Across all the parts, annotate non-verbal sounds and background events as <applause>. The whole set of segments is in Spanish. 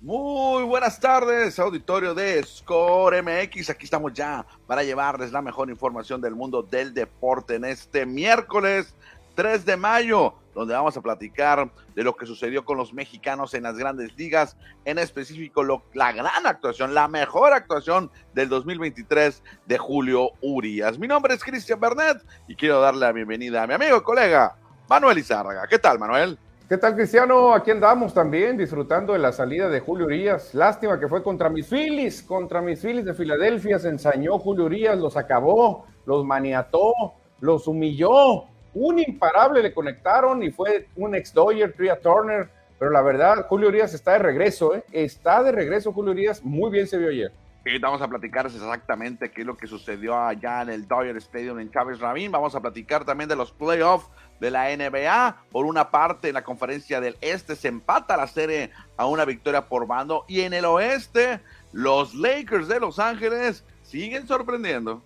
Muy buenas tardes, auditorio de Score MX. Aquí estamos ya para llevarles la mejor información del mundo del deporte en este miércoles 3 de mayo, donde vamos a platicar de lo que sucedió con los mexicanos en las grandes ligas, en específico la gran actuación, la mejor actuación del 2023 de Julio Urias. Mi nombre es Cristian Bernet y quiero darle la bienvenida a mi amigo y colega Manuel Izárraga. ¿Qué tal, Manuel? ¿Qué tal, Cristiano? Aquí andamos también disfrutando de la salida de Julio Urias. Lástima que fue contra mis Phillies, contra mis Phillies de Filadelfia. Se ensañó Julio Urias, los acabó, los maniató, los humilló. Un imparable le conectaron y fue un ex-Doyer, Tria Turner. Pero la verdad, Julio Urias está de regreso, ¿eh? Está de regreso Julio Urias. Muy bien se vio ayer. Y vamos a platicar exactamente qué es lo que sucedió allá en el Dodger Stadium en Chávez Rabín. Vamos a platicar también de los playoffs de la NBA. Por una parte, en la conferencia del Este se empata la serie a una victoria por bando. Y en el Oeste, los Lakers de Los Ángeles siguen sorprendiendo.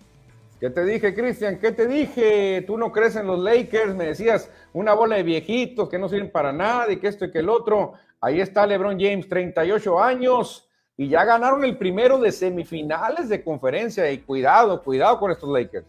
¿Qué te dije, Cristian? ¿Qué te dije? Tú no crees en los Lakers. Me decías una bola de viejitos que no sirven para nada y que esto y que el otro. Ahí está LeBron James, 38 años y ya ganaron el primero de semifinales de conferencia. Y cuidado, cuidado con estos Lakers.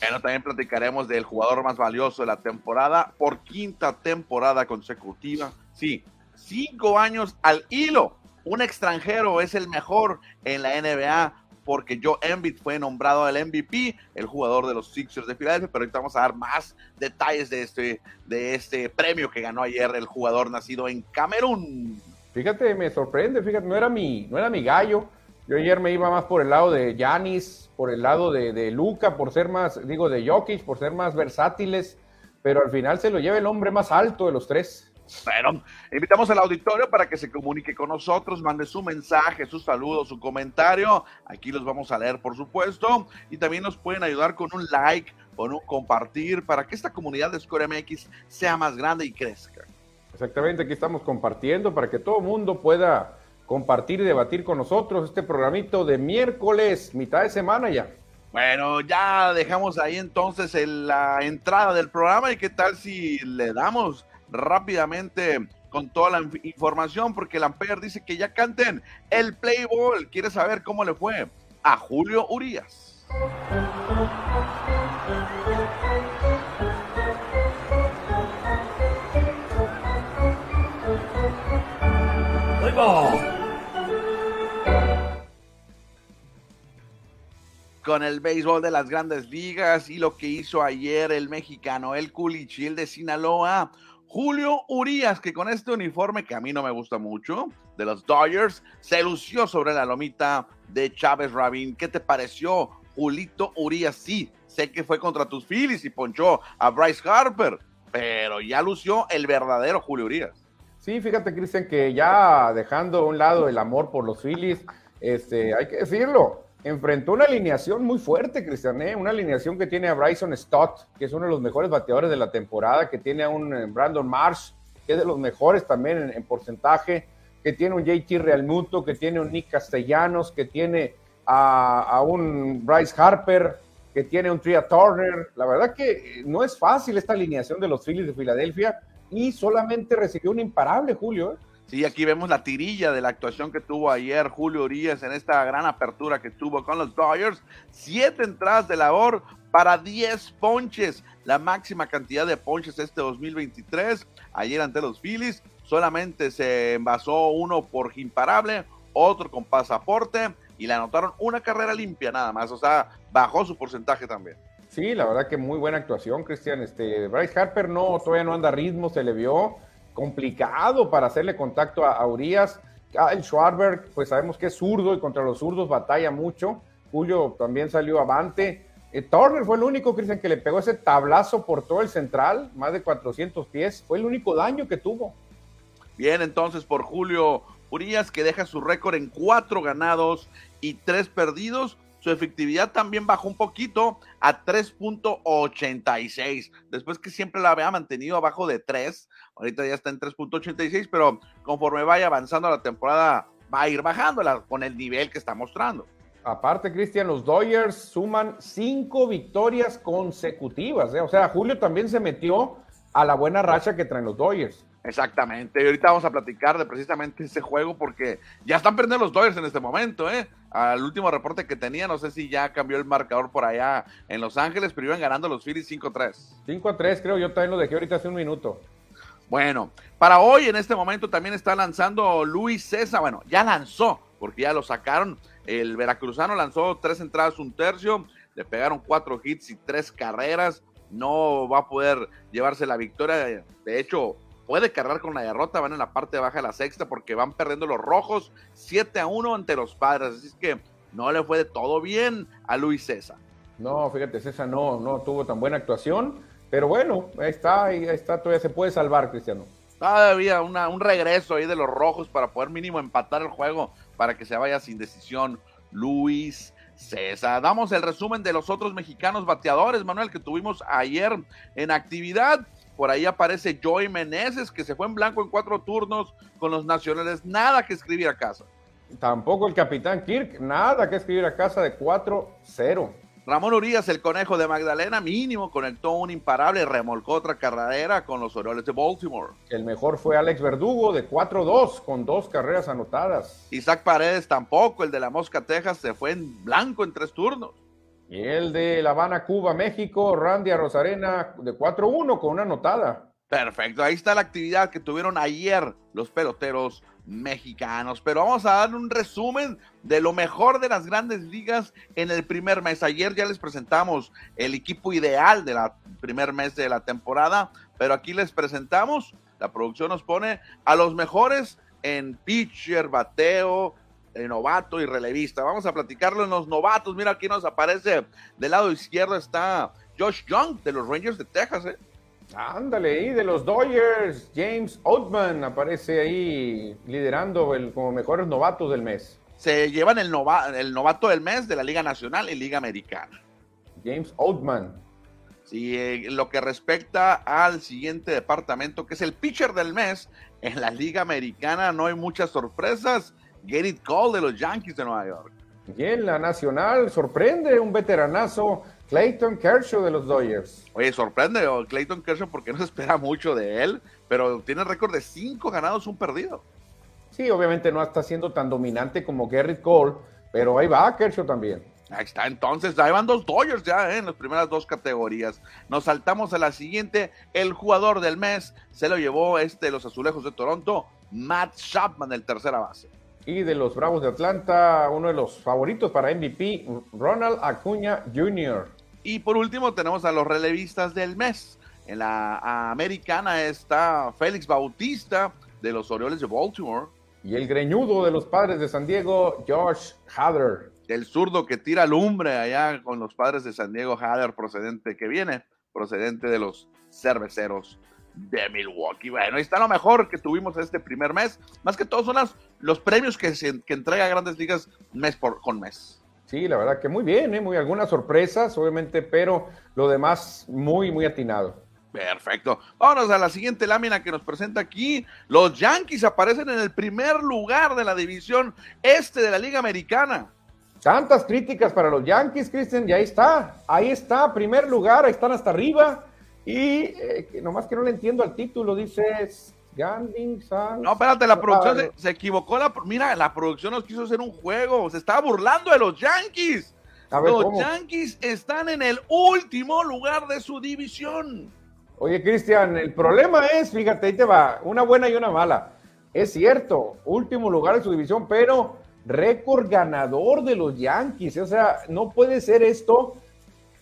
Bueno, también platicaremos del jugador más valioso de la temporada por quinta temporada consecutiva. Sí, cinco años al hilo. Un extranjero es el mejor en la NBA porque Joe Embiid fue nombrado el MVP, el jugador de los Sixers de Filadelfia, pero ahorita vamos a dar más detalles de este, de este premio que ganó ayer el jugador nacido en Camerún. Fíjate, me sorprende, fíjate, no era mi, no era mi gallo. Yo ayer me iba más por el lado de Yanis, por el lado de, de Luca, por ser más, digo, de Jokic, por ser más versátiles, pero al final se lo lleva el hombre más alto de los tres. Bueno, invitamos al auditorio para que se comunique con nosotros, mande su mensaje, su saludo, su comentario. Aquí los vamos a leer, por supuesto. Y también nos pueden ayudar con un like, con un compartir, para que esta comunidad de Score MX sea más grande y crezca. Exactamente, aquí estamos compartiendo para que todo el mundo pueda compartir y debatir con nosotros este programito de miércoles, mitad de semana ya. Bueno, ya dejamos ahí entonces la entrada del programa y qué tal si le damos rápidamente con toda la información porque el Ampere dice que ya canten el Playboy. Quiere saber cómo le fue a Julio Urias. Con el béisbol de las grandes ligas y lo que hizo ayer el mexicano, el Culichil de Sinaloa, Julio Urias, que con este uniforme que a mí no me gusta mucho, de los Dodgers, se lució sobre la lomita de Chávez Rabín. ¿Qué te pareció, Julito Urias? Sí, sé que fue contra tus Phillies y ponchó a Bryce Harper, pero ya lució el verdadero Julio Urias. Sí, fíjate, Cristian, que ya dejando a un lado el amor por los Phillies, este, hay que decirlo, enfrentó una alineación muy fuerte, Cristian, ¿eh? una alineación que tiene a Bryson Stott, que es uno de los mejores bateadores de la temporada, que tiene a un eh, Brandon Marsh, que es de los mejores también en, porcentaje, que tiene un JT Realmuto, que tiene un Nick Castellanos, que tiene a, a un Bryce Harper, que tiene un Tria Turner. La verdad que no es fácil esta alineación de los Phillies de Filadelfia y solamente recibió un imparable, Julio. ¿eh? Sí, aquí vemos la tirilla de la actuación que tuvo ayer Julio Urias en esta gran apertura que tuvo con los Dodgers. Siete entradas de labor para diez ponches, la máxima cantidad de ponches este 2023. Ayer ante los Phillies solamente se envasó uno por imparable, otro con pasaporte y le anotaron una carrera limpia nada más. O sea, bajó su porcentaje también. Sí, la verdad que muy buena actuación, Cristian. Este, Bryce Harper no, todavía no anda a ritmo, se le vio complicado para hacerle contacto a, Urias. Kyle Schwarber, pues sabemos que es zurdo y contra los zurdos batalla mucho. Julio también salió avante. Eh, Turner fue el único, Cristian, que le pegó ese tablazo por todo el central, más de 400 pies. Fue el único daño que tuvo. Bien, entonces por Julio Urias, que deja su récord en cuatro ganados y tres perdidos su efectividad también bajó un poquito a 3.86. Después que siempre la había mantenido abajo de 3, ahorita ya está en 3.86, pero conforme vaya avanzando la temporada va a ir bajándola con el nivel que está mostrando. Aparte, Cristian, los Dodgers suman cinco victorias consecutivas. ¿eh? O sea, Julio también se metió a la buena racha que traen los Dodgers. Exactamente, y ahorita vamos a platicar de precisamente ese juego porque ya están perdiendo los Dodgers en este momento, ¿eh? Al último reporte que tenía, no sé si ya cambió el marcador por allá en Los Ángeles, pero iban ganando los Phillies 5-3. 5-3 creo, yo también lo dejé ahorita hace un minuto. Bueno, para hoy en este momento también está lanzando Luis César, bueno, ya lanzó, porque ya lo sacaron, el veracruzano lanzó tres entradas, un tercio, le pegaron cuatro hits y tres carreras, no va a poder llevarse la victoria, de hecho puede cargar con la derrota, van en la parte baja de la sexta porque van perdiendo los rojos 7 a 1 ante los padres, así es que no le fue de todo bien a Luis César. No, fíjate, César no, no tuvo tan buena actuación, pero bueno, ahí está, ahí está, todavía se puede salvar, Cristiano. Todavía una, un regreso ahí de los rojos para poder mínimo empatar el juego para que se vaya sin decisión Luis César. Damos el resumen de los otros mexicanos bateadores, Manuel, que tuvimos ayer en actividad. Por ahí aparece Joey Meneses, que se fue en blanco en cuatro turnos con los nacionales. Nada que escribir a casa. Tampoco el capitán Kirk, nada que escribir a casa de 4-0. Ramón Urias, el conejo de Magdalena, mínimo, conectó un imparable, remolcó otra carrera con los Orioles de Baltimore. El mejor fue Alex Verdugo de 4-2 con dos carreras anotadas. Isaac Paredes tampoco, el de la Mosca, Texas, se fue en blanco en tres turnos. Y el de La Habana, Cuba, México, Randy Rosarena de 4-1 con una anotada. Perfecto, ahí está la actividad que tuvieron ayer los peloteros mexicanos. Pero vamos a dar un resumen de lo mejor de las grandes ligas en el primer mes. Ayer ya les presentamos el equipo ideal del primer mes de la temporada, pero aquí les presentamos, la producción nos pone a los mejores en pitcher, bateo, novato y relevista. Vamos a platicarlo en los novatos. Mira, aquí nos aparece del lado izquierdo está Josh Young de los Rangers de Texas. ¿eh? Ándale, ahí de los Dodgers, James Oldman aparece ahí liderando el, como mejores novatos del mes. Se llevan el, el novato del mes de la Liga Nacional y Liga Americana. James Oldman. Sí, en lo que respecta al siguiente departamento, que es el pitcher del mes, en la Liga Americana no hay muchas sorpresas. Gerrit Cole de los Yankees de Nueva York. Y en la nacional sorprende un veteranazo, Clayton Kershaw de los Dodgers. Oye, sorprende Clayton Kershaw porque no se espera mucho de él, pero tiene récord de cinco ganados, un perdido. Sí, obviamente no está siendo tan dominante como Gerrit Cole, pero ahí va Kershaw también. Ahí está, entonces, ahí van dos Dodgers ya ¿eh? en las primeras dos categorías. Nos saltamos a la siguiente. El jugador del mes se lo llevó este los Azulejos de Toronto, Matt Chapman, el tercera base. Y de los Bravos de Atlanta, uno de los favoritos para MVP, Ronald Acuña Jr. Y por último tenemos a los relevistas del mes. En la americana está Félix Bautista de los Orioles de Baltimore. Y el greñudo de los padres de San Diego, Josh Hader. El zurdo que tira lumbre allá con los padres de San Diego, Hader, procedente que viene, procedente de los cerveceros de Milwaukee. Bueno, ahí está lo mejor que tuvimos este primer mes. Más que todo son los premios que, se, que entrega Grandes Ligas mes por con mes. Sí, la verdad que muy bien, ¿eh? muy algunas sorpresas, obviamente, pero lo demás muy, muy atinado. Perfecto. Vámonos a la siguiente lámina que nos presenta aquí. Los Yankees aparecen en el primer lugar de la división este de la Liga Americana. Tantas críticas para los Yankees, Cristian, y ahí está, ahí está, primer lugar, ahí están hasta arriba. Y eh, nomás que no le entiendo al título, dice Ganding No, espérate, la producción se, equivocó. La, mira, la producción nos quiso hacer un juego. Se estaba burlando de los Yankees. los Yankees están en el último lugar de su división. Oye, Cristian, el problema es, fíjate, ahí te va, una buena y una mala. Es cierto, último lugar de su división, pero récord ganador de los Yankees. O sea, no puede ser esto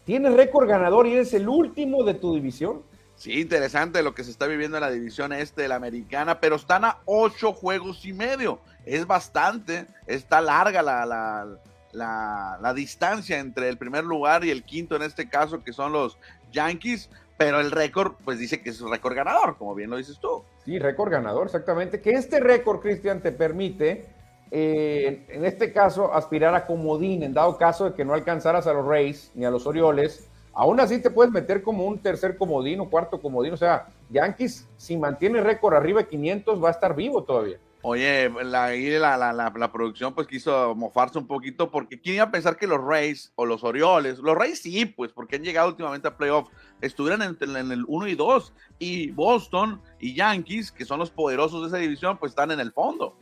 Tienes récord ganador y eres el último de tu división. Sí, interesante lo que se está viviendo en la división este de la americana, pero están a ocho juegos y medio. Es bastante, está larga la, la, distancia entre el primer lugar y el quinto en este caso, que son los Yankees, pero el récord, pues dice que es un récord ganador, como bien lo dices tú. Sí, récord ganador, exactamente. Que este récord, Cristian, te permite eh, en este caso, aspirar a comodín, en dado caso de que no alcanzaras a los Rays ni a los Orioles, aún así te puedes meter como un tercer comodín o cuarto comodín. O sea, Yankees, si mantiene récord arriba de 500, va a estar vivo todavía. Oye, la, la, la, la, producción pues quiso mofarse un poquito porque quién iba a pensar que los Rays o los Orioles, los Rays sí, pues porque han llegado últimamente a playoff, estuvieran en, en, el 1 y 2 y Boston y Yankees, que son los poderosos de esa división, pues están en el fondo.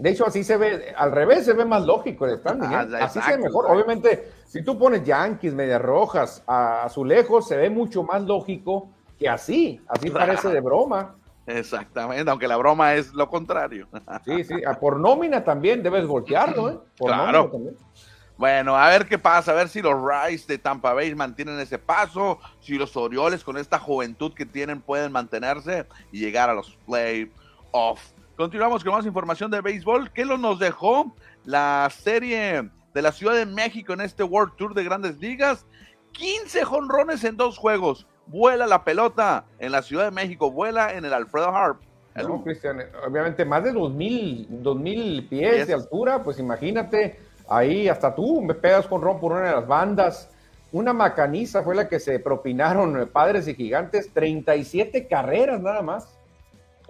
De hecho, así se ve, al revés se ve más lógico el standing. ¿eh? Ah, así se ve mejor. Obviamente, si tú pones Yankees, Medias Rojas, a Azulejos, se ve mucho más lógico que así. Así parece de broma. Exactamente, aunque la broma es lo contrario. <laughs> Sí, sí, por nómina también debes voltearlo, ¿eh? claro. Bueno, a ver qué pasa, a ver si los Rice de Tampa Bay mantienen ese paso, si los Orioles con esta juventud que tienen pueden mantenerse y llegar a los playoffs. Continuamos con más información de béisbol. ¿Qué nos dejó la serie de la Ciudad de México en este World Tour de Grandes Ligas? 15 jonrones en dos juegos vuela la pelota en la Ciudad de México, vuela en el Alfredo Harp. No, Cristian, obviamente más de 2000, 2000 pies de altura, pues imagínate, ahí hasta tú me pegas con ron por una de las bandas. Una macaniza fue la que se propinaron padres y gigantes, 37 carreras nada más.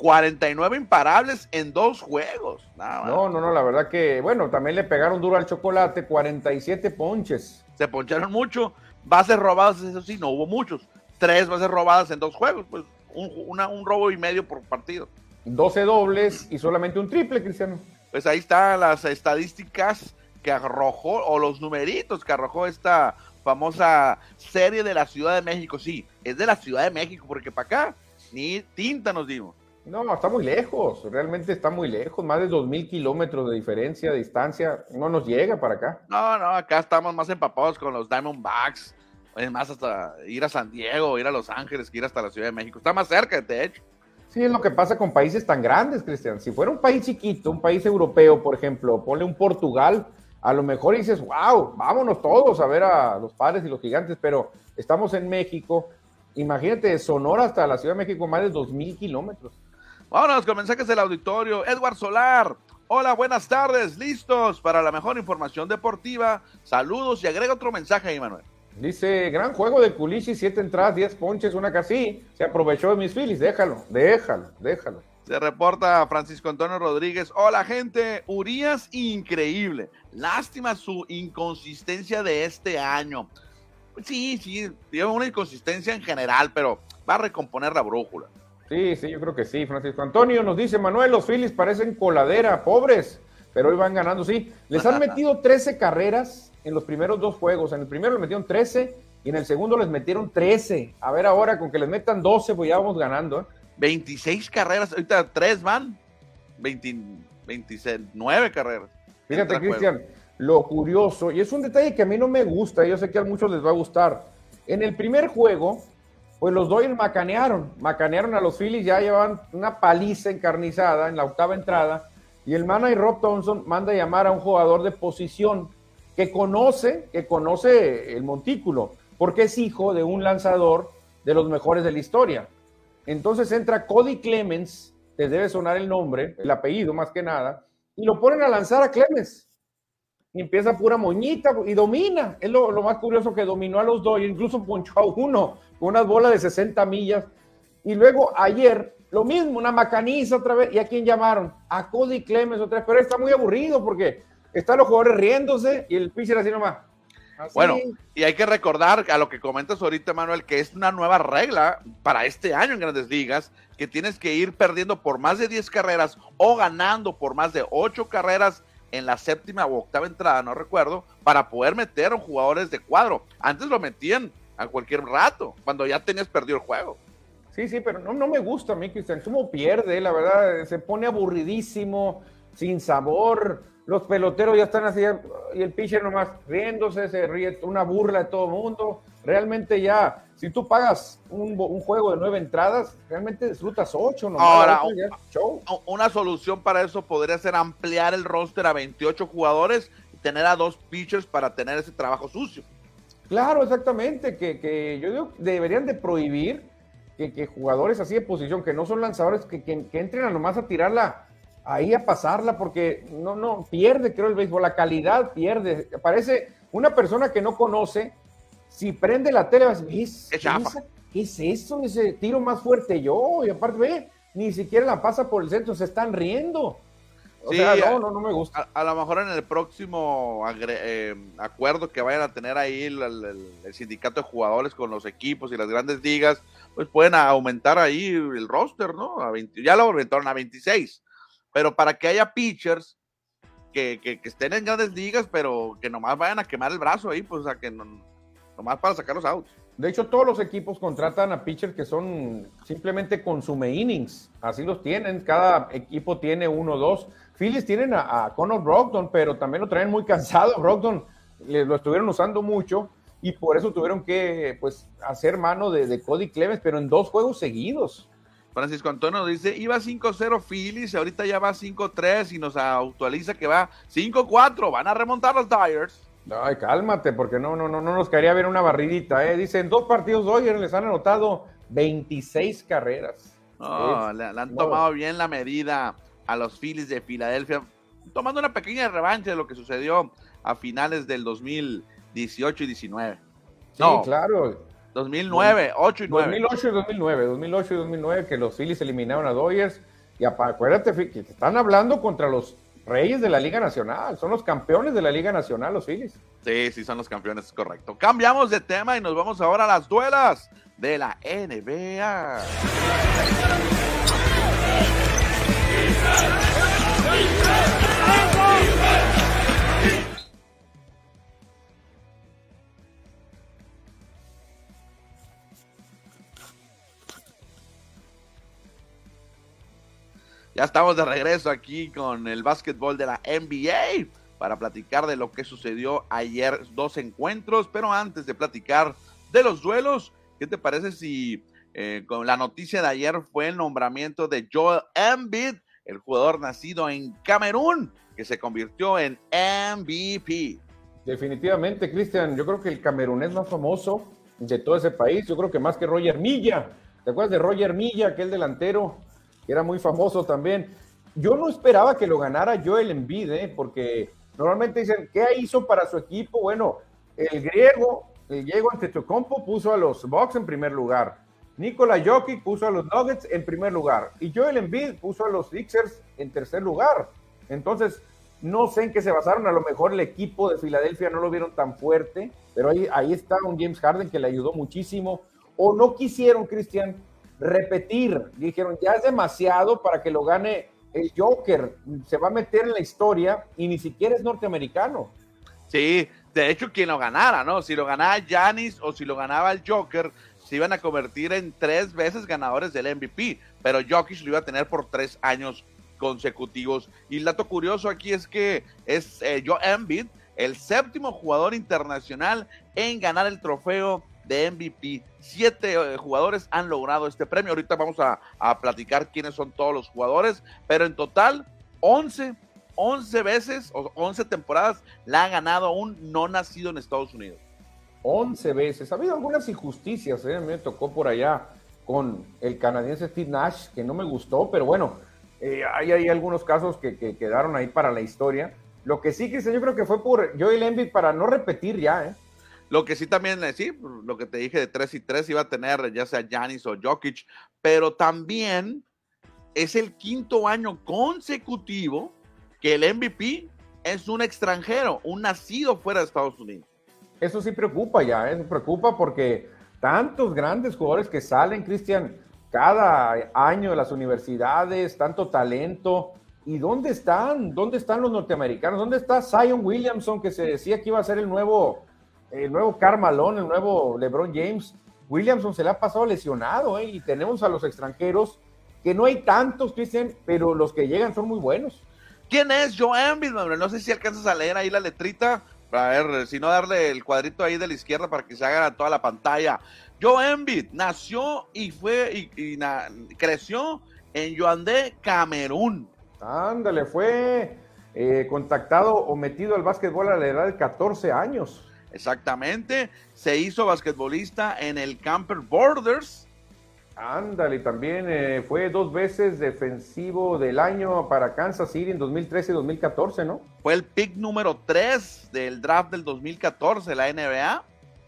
49 imparables en dos juegos. no, no, no, la verdad que, bueno, también le pegaron duro al chocolate, 47 ponches. Se poncharon mucho, bases robadas, eso sí, no hubo muchos tres bases robadas en dos juegos, pues un, un robo y medio por partido. 12 dobles y solamente un triple, Cristiano. Pues ahí están las estadísticas que arrojó, o los numeritos que arrojó esta famosa serie de la Ciudad de México. Sí, es de la Ciudad de México, porque para acá ni tinta nos dimos. No, está muy lejos, realmente está muy lejos, más de dos mil kilómetros de diferencia de distancia, no nos llega para acá. No, no, acá estamos más empapados con los Diamondbacks, es más, hasta ir a San Diego, ir a Los Ángeles, que ir hasta la Ciudad de México. Está más cerca, de hecho. Sí, es lo que pasa con países tan grandes, Cristian. Si fuera un país chiquito, un país europeo, por ejemplo, ponle un Portugal, a lo mejor dices, wow, vámonos todos a ver a los padres y los gigantes, pero estamos en México. Imagínate, de Sonora hasta la Ciudad de México, más de dos mil kilómetros. Vámonos con mensajes del auditorio. Edward Solar. Hola, buenas tardes. ¿Listos para la mejor información deportiva? Saludos y agrega otro mensaje ahí, Manuel. Dice, gran juego de Culichi, siete entradas, diez ponches, una casi. Se aprovechó de mis filis, déjalo, déjalo, déjalo. Se reporta Francisco Antonio Rodríguez. Hola, gente. Urias, increíble. Lástima su inconsistencia de este año. Sí, sí, tiene una inconsistencia en general, pero va a recomponer la brújula. Sí, sí, yo creo que sí. Francisco Antonio nos dice, Manuel, los Phillies parecen coladera, pobres, pero hoy van ganando, sí. Les han <laughs> metido 13 carreras en los primeros dos juegos. En el primero les metieron 13 y en el segundo les metieron 13. A ver ahora, con que les metan 12, pues ya vamos ganando. 26 ¿eh? carreras, ahorita 3 van. 29 carreras. Fíjate, Cristian, lo curioso, y es un detalle que a mí no me gusta, yo sé que a muchos les va a gustar. En el primer juego, pues los Doyle macanearon, macanearon a los Phillies, ya llevaban una paliza encarnizada en la octava entrada, y el manager Rob Thompson manda a llamar a un jugador de posición que conoce, que conoce el montículo, porque es hijo de un lanzador de los mejores de la historia. Entonces entra Cody Clemens, te debe sonar el nombre, el apellido más que nada, y lo ponen a lanzar a Clemens. Y empieza pura moñita y domina. Es lo, más curioso que dominó a los dos, incluso ponchó a uno con unas bolas de 60 millas. Y luego ayer, lo mismo, una macaniza otra vez. ¿Y a quién llamaron? A Cody Clemens otra vez. Pero está muy aburrido porque están los jugadores riéndose y el pitcher así nomás. Bueno, y hay que recordar a lo que comentas ahorita, Manuel, que es una nueva regla para este año en Grandes Ligas, que tienes que ir perdiendo por más de 10 carreras o ganando por más de 8 carreras en la séptima o octava entrada, no recuerdo, para poder meter a jugadores de cuadro. Antes lo metían a cualquier rato, cuando ya tenías perdido el juego. Sí, sí, pero no, no me gusta a mí, Cristian. ¿Cómo pierde? La verdad, se pone aburridísimo, sin sabor los peloteros ya están así, y el pitcher nomás riéndose, se ríe, una burla de todo el mundo. Realmente ya, si tú pagas un, juego de nueve entradas, realmente disfrutas ocho. Nomás, Ahora, una solución para eso podría ser ampliar el roster a 28 jugadores y tener a dos pitchers para tener ese trabajo sucio. Claro, exactamente, que, que yo digo, deberían de prohibir que, jugadores así de posición, que no son lanzadores, que, que, que entren a nomás a tirarla ahí a pasarla porque no, no, pierde, creo, el béisbol, la calidad pierde. Parece una persona que no conoce, si prende la tele, vas, ¿es, ¿qué es eso? Ese tiro más fuerte yo, y aparte, ve, ni siquiera la pasa por el centro, se están riendo. O sea, no, no, no me gusta. A, lo mejor en el próximo eh, acuerdo que vayan a tener ahí el, sindicato de jugadores con los equipos y las grandes ligas, pues pueden aumentar ahí el roster, ¿no? A 20, ya lo aumentaron a 26. Pero para que haya pitchers que, que, estén en grandes ligas, pero que nomás vayan a quemar el brazo ahí, pues, sea, que no, nomás para sacar los outs. De hecho, todos los equipos contratan a pitchers que son simplemente consume innings. Así los tienen. Cada equipo tiene uno o dos. Phillies tienen a, Conor Brogdon, pero también lo traen muy cansado. <laughs> Brogdon lo estuvieron usando mucho y por eso tuvieron que pues, hacer mano de, de Cody Clemens, pero en dos juegos seguidos. Francisco Antonio dice, iba 5-0 Phillies, ahorita ya va 5-3 y nos actualiza que va 5-4, van a remontar los Dyers. Ay, cálmate, porque no, no, no, no nos quería ver una barridita, ¿eh? Dicen, dos partidos hoy les han anotado 26 carreras. No, le, han tomado bien la medida a los Phillies de Filadelfia, tomando una pequeña revancha de lo que sucedió a finales del 2018 y 19. Sí, claro. 2009, 8 y 9. 2008 y 2009, 2008 y 2009 que los Phillies eliminaron a Dodgers. Y acuérdate que están hablando contra los reyes de la Liga Nacional, son los campeones de la Liga Nacional, los Phillies. Sí, sí, son los campeones, es correcto. Cambiamos de tema y nos vamos ahora a las duelas de la NBA. Ya estamos de regreso aquí con el básquetbol de la NBA para platicar de lo que sucedió ayer, dos encuentros, pero antes de platicar de los duelos, ¿qué te parece si eh, con la noticia de ayer fue el nombramiento de Joel Embiid, el jugador nacido en Camerún, que se convirtió en MVP? Definitivamente, Cristian, yo creo que el camerunés más famoso de todo ese país, yo creo que más que Roger Milla. ¿Te acuerdas de Roger Milla, aquel delantero era muy famoso también. Yo no esperaba que lo ganara Joel Embiid, ¿eh? porque normalmente dicen, ¿qué hizo para su equipo? Bueno, el griego, el griego Antetokounmpo puso a los Bucks en primer lugar. Nikola Jokic puso a los Nuggets en primer lugar. Y Joel Embiid puso a los Sixers en tercer lugar. Entonces, no sé en qué se basaron. A lo mejor el equipo de Filadelfia no lo vieron tan fuerte, pero ahí, ahí está un James Harden que le ayudó muchísimo. O no quisieron, Cristian, repetir. Dijeron, ya es demasiado para que lo gane el Joker. Se va a meter en la historia y ni siquiera es norteamericano. Sí, de hecho, quien lo ganara, ¿no? Si lo ganaba Janis o si lo ganaba el Joker, se iban a convertir en tres veces ganadores del MVP. Pero Jokic lo iba a tener por tres años consecutivos. Y el dato curioso aquí es que es eh, Joe Embiid, el séptimo jugador internacional en ganar el trofeo de MVP. Siete eh, jugadores han logrado este premio. Ahorita vamos a, platicar quiénes son todos los jugadores, pero en total, 11, 11 veces o 11 temporadas la ha ganado un no nacido en Estados Unidos. 11 veces. Ha habido algunas injusticias, ¿eh? me tocó por allá con el canadiense Steve Nash, que no me gustó, pero bueno, eh, hay, hay, algunos casos que, quedaron ahí para la historia. Lo que sí, que yo creo que fue por Joel Embiid para no repetir ya, ¿eh? Lo que sí también, eh, sí, lo que te dije de 3 y 3 iba a tener ya sea Janis o Jokic, pero también es el quinto año consecutivo que el MVP es un extranjero, un nacido fuera de Estados Unidos. Eso sí preocupa ya, ¿eh? preocupa porque tantos grandes jugadores que salen, Cristian, cada año de las universidades, tanto talento. ¿Y dónde están? ¿Dónde están los norteamericanos? ¿Dónde está Zion Williamson que se decía que iba a ser el nuevo el nuevo Carmalón, el nuevo LeBron James. Williamson se le ha pasado lesionado, ¿eh? y tenemos a los extranjeros, que no hay tantos, Cristian, pero los que llegan son muy buenos. ¿Quién es Joe Embiid, No sé si alcanzas a leer ahí la letrita, para ver, si no darle el cuadrito ahí de la izquierda para que se haga toda la pantalla. Joe Embiid nació y fue y, creció en Yoandé, Camerún. Ándale, fue eh, contactado o metido al básquetbol a la edad de 14 años. Exactamente. Se hizo basquetbolista en el Camper Borders. Ándale, también eh, fue dos veces defensivo del año para Kansas City en 2013 y 2014, ¿no? Fue el pick número 3 del draft del 2014, la NBA.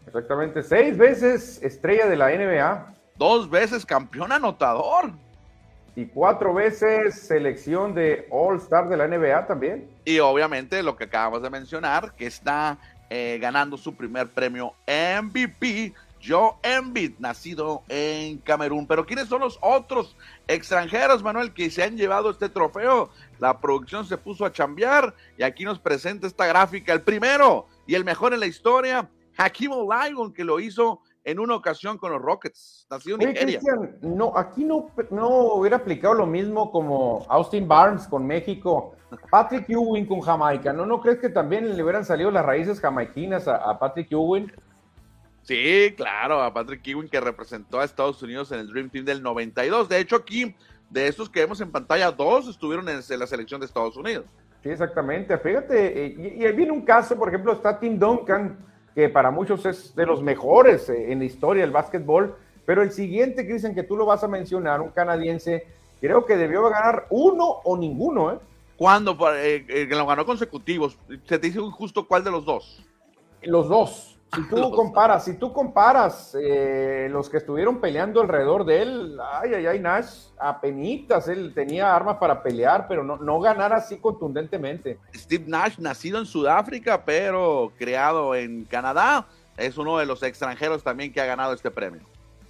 Exactamente, seis veces estrella de la NBA. Dos veces campeón anotador. y cuatro veces selección de All Star de la NBA también. Y obviamente lo que acabamos de mencionar, que está eh, ganando su primer premio MVP, Joe Embiid, nacido en Camerún. Pero ¿quiénes son los otros extranjeros, Manuel, que se han llevado este trofeo? La producción se puso a chambear y aquí nos presenta esta gráfica. El primero y el mejor en la historia, Hakim Olajuwon, que lo hizo en una ocasión con los Rockets, nacido en Nigeria. no, aquí no, no hubiera aplicado lo mismo como Austin Barnes con México, Patrick Ewing con Jamaica, ¿no? ¿No crees que también le hubieran salido las raíces jamaiquinas a, Patrick Ewing? Sí, claro, a Patrick Ewing que representó a Estados Unidos en el Dream Team del 92. De hecho, aquí, de estos que vemos en pantalla, dos estuvieron en la selección de Estados Unidos. Sí, exactamente. Fíjate, eh, y, y viene un caso, por ejemplo, está Tim Duncan, que para muchos es de los mejores eh, en la historia del básquetbol, pero el siguiente, Cristian, que tú lo vas a mencionar, un canadiense, creo que debió ganar uno o ninguno, ¿eh? ¿Cuándo? Eh, eh, que lo ganó consecutivos. ¿Se te dice justo cuál de los dos? Los dos. Si <laughs> tú comparas, si tú comparas eh, los que estuvieron peleando alrededor de él, ay, ay, ay, Nash, apenitas, él tenía armas para pelear, pero no, no ganar así contundentemente. Steve Nash, nacido en Sudáfrica, pero criado en Canadá, es uno de los extranjeros también que ha ganado este premio.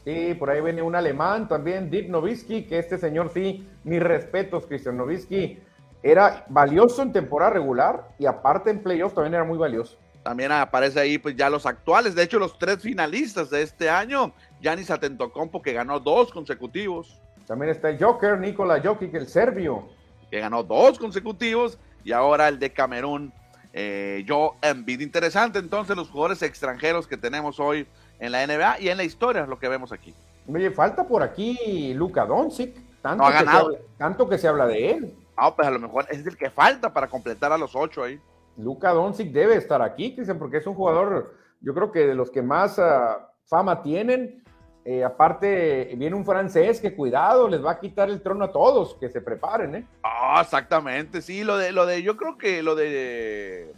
Sí, por ahí viene un alemán también, Dick Nowitzki, que este señor sí, mis respetos, Cristian Nowitzki, era valioso en temporada regular y aparte en playoffs también era muy valioso. También aparece ahí pues ya los actuales, de hecho los tres finalistas de este año, Yanis Atentocompo que ganó dos consecutivos. También está el Joker, Nikola Jokic, el serbio. Que ganó dos consecutivos y ahora el de Camerún, eh, Joe Embiid. Interesante entonces los jugadores extranjeros que tenemos hoy en la NBA y en la historia, lo que vemos aquí. Oye, falta por aquí Luka Doncic, tanto, que, se habla, tanto que se habla de él. Ah, pues a lo mejor es el que falta para completar a los ocho ahí. Luka Doncic debe estar aquí, Cristian, porque es un jugador, yo creo que de los que más ah, fama tienen. Eh, aparte, viene un francés que cuidado, les va a quitar el trono a todos, que se preparen, ¿eh? Ah, exactamente, sí, lo de, lo de, yo creo que lo de,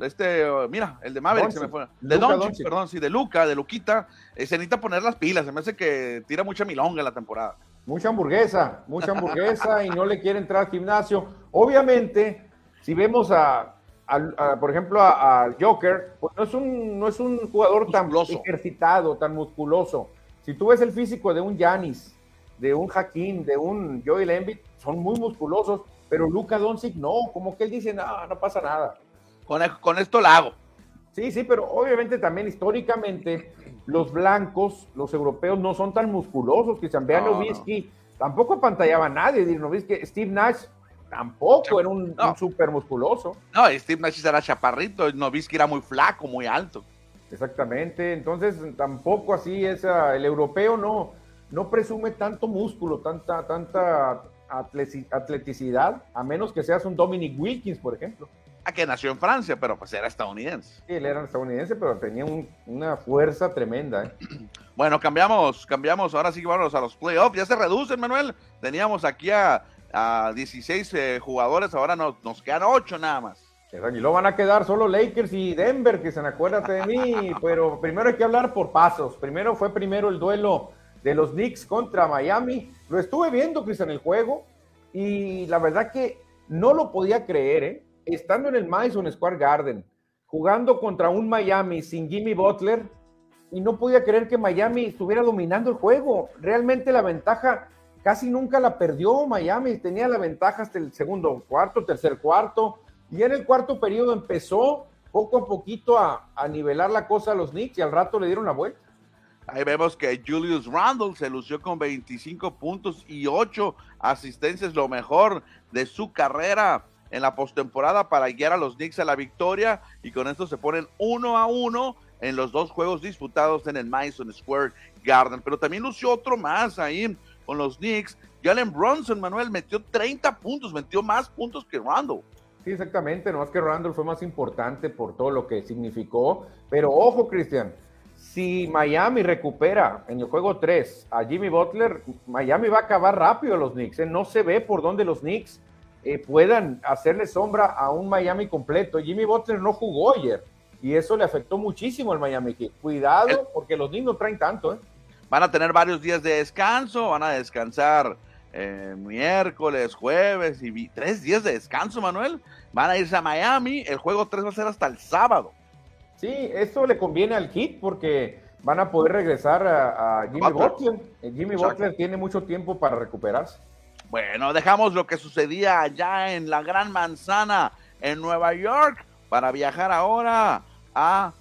este, mira, el de Maverick se me fue, de Doncic, perdón, sí, de Luca, de Luquita, eh, se necesita poner las pilas, se me hace que tira mucha milonga en la temporada. Mucha hamburguesa, mucha hamburguesa y no le quiere entrar al gimnasio. Obviamente, si vemos a, por ejemplo, al Joker, pues no es un, no es un jugador tan ejercitado, tan musculoso. Si tú ves el físico de un Yanis, de un Hakim, de un Joel Embiid, son muy musculosos, pero Luca Doncic no, como que él dice, no, no pasa nada. Con, con esto la hago. Sí, sí, pero obviamente también históricamente los blancos, los europeos, no son tan musculosos. Que vean no, tampoco apantallaba a nadie. que Steve Nash Tampoco era un, súper musculoso. No, Steve Nash era chaparrito, Novisky era muy flaco, muy alto. Exactamente, entonces tampoco así es, ah, el europeo no, no presume tanto músculo, tanta, tanta atleticidad, a menos que seas un Dominic Wilkins, por ejemplo. A que nació en Francia, pero pues era estadounidense. Sí, él era estadounidense, pero tenía una fuerza tremenda. ¿eh? Bueno, cambiamos, cambiamos, ahora sí vamos a los playoffs, ya se reducen, Manuel. Teníamos aquí a a 16 eh, jugadores, ahora nos, nos quedan 8 nada más. Y lo van a quedar solo Lakers y Denver, que se me de mí, pero primero hay que hablar por pasos. Primero fue primero el duelo de los Knicks contra Miami. Lo estuve viendo, Chris, en el juego, y la verdad que no lo podía creer, ¿eh? Estando en el Madison Square Garden, jugando contra un Miami sin Jimmy Butler, y no podía creer que Miami estuviera dominando el juego. Realmente la ventaja Casi nunca la perdió Miami, tenía la ventaja hasta el segundo cuarto, tercer cuarto, y en el cuarto periodo empezó poco a poquito a, nivelar la cosa a los Knicks y al rato le dieron la vuelta. Ahí vemos que Julius Randle se lució con 25 puntos y 8 asistencias, lo mejor de su carrera en la postemporada para guiar a los Knicks a la victoria y con esto se ponen uno a uno en los dos juegos disputados en el Madison Square Garden. Pero también lució otro más ahí, con los Knicks. Jalen Bronson, Manuel, metió 30 puntos, metió más puntos que Randall. Sí, exactamente, no es que Randall fue más importante por todo lo que significó, pero ojo, Cristian, si Miami recupera en el juego 3 a Jimmy Butler, Miami va a acabar rápido los Knicks, ¿eh? no se ve por dónde los Knicks eh, puedan hacerle sombra a un Miami completo. Jimmy Butler no jugó ayer y eso le afectó muchísimo al Miami Cuidado, porque los Knicks no traen tanto, ¿eh? Van a tener varios días de descanso, van a descansar eh, miércoles, jueves y tres días de descanso, Manuel. Van a irse a Miami. El juego 3 va a ser hasta el sábado. Sí, eso le conviene al Heat porque van a poder regresar a, Jimmy Butler. Eh, Jimmy Butler tiene mucho tiempo para recuperarse. Bueno, dejamos lo que sucedía allá en la Gran Manzana, en Nueva York, para viajar ahora a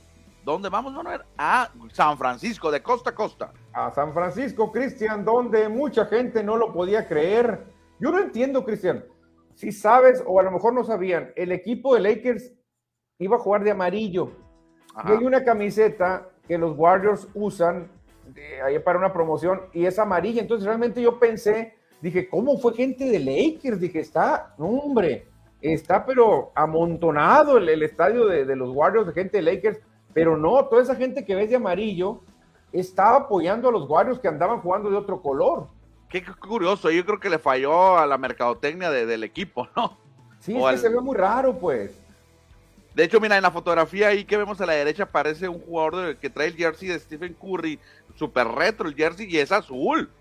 ¿Dónde vamos, Manuel? A San Francisco, de costa a costa. A San Francisco, Cristian, donde mucha gente no lo podía creer. Yo no entiendo, Cristian. Si sabes, o a lo mejor no sabían, el equipo de Lakers iba a jugar de amarillo. Y hay una camiseta que los Warriors usan ahí para una promoción y es amarilla. Entonces realmente yo pensé, dije, ¿cómo fue gente de Lakers? Dije, está, no, hombre, está pero amontonado el, estadio de, de, los Warriors de gente de Lakers pero no, toda esa gente que ves de amarillo estaba apoyando a los Warriors que andaban jugando de otro color. Qué curioso, yo creo que le falló a la mercadotecnia del equipo, ¿no? Sí, es que se ve muy raro, pues. De hecho, mira, en la fotografía ahí que vemos a la derecha aparece un jugador que trae el jersey de Stephen Curry, super retro el jersey y es azul.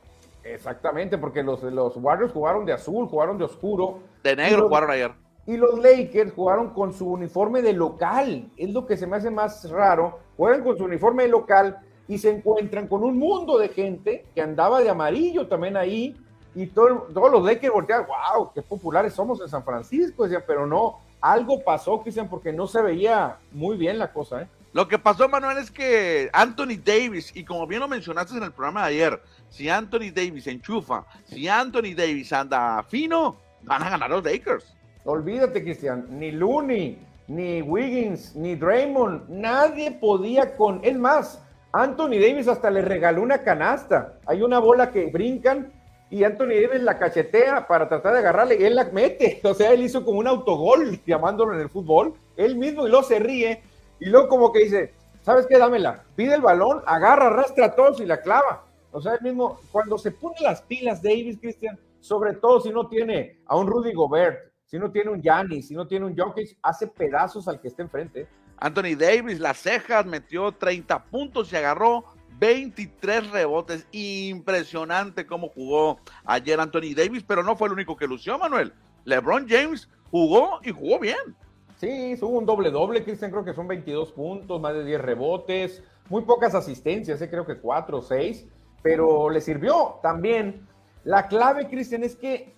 Exactamente, porque los, los Warriors jugaron de azul, jugaron de oscuro. De negro jugaron ayer. Y los Lakers jugaron con su uniforme de local. Es lo que se me hace más raro. Juegan con su uniforme de local y se encuentran con un mundo de gente que andaba de amarillo también ahí. Y todos los Lakers volteaban, wow, qué populares somos en San Francisco. Decían, pero no, algo pasó, Cristian, porque no se veía muy bien la cosa. ¿eh? Lo que pasó, Manuel, es que Anthony Davis, y como bien lo mencionaste en el programa de ayer, si Anthony Davis enchufa, si Anthony Davis anda fino, van a ganar los Lakers. Olvídate, Cristian, ni Looney, ni Wiggins, ni Draymond, nadie podía con. Es más, Anthony Davis hasta le regaló una canasta. Hay una bola que brincan y Anthony Davis la cachetea para tratar de agarrarle y él la mete. <laughs> O sea, él hizo como un autogol, <laughs> llamándolo en el fútbol. Él mismo y luego se ríe y luego como que dice, ¿sabes qué? Dámela. Pide el balón, agarra, arrastra a todos y la clava. O sea, él mismo, cuando se pone las pilas Davis, Cristian, sobre todo si no tiene a un Rudy Gobert, si no tiene un Giannis, si no tiene un Jokic, hace pedazos al que esté enfrente. Anthony Davis, las cejas, metió 30 puntos y agarró 23 rebotes. Impresionante cómo jugó ayer Anthony Davis, pero no fue el único que lució, Manuel. LeBron James jugó y jugó bien. Sí, hubo un doble doble, Cristian, creo que son 22 puntos, más de 10 rebotes, muy pocas asistencias, ¿eh? creo que 4 o 6, pero le sirvió también. La clave, Cristian, es que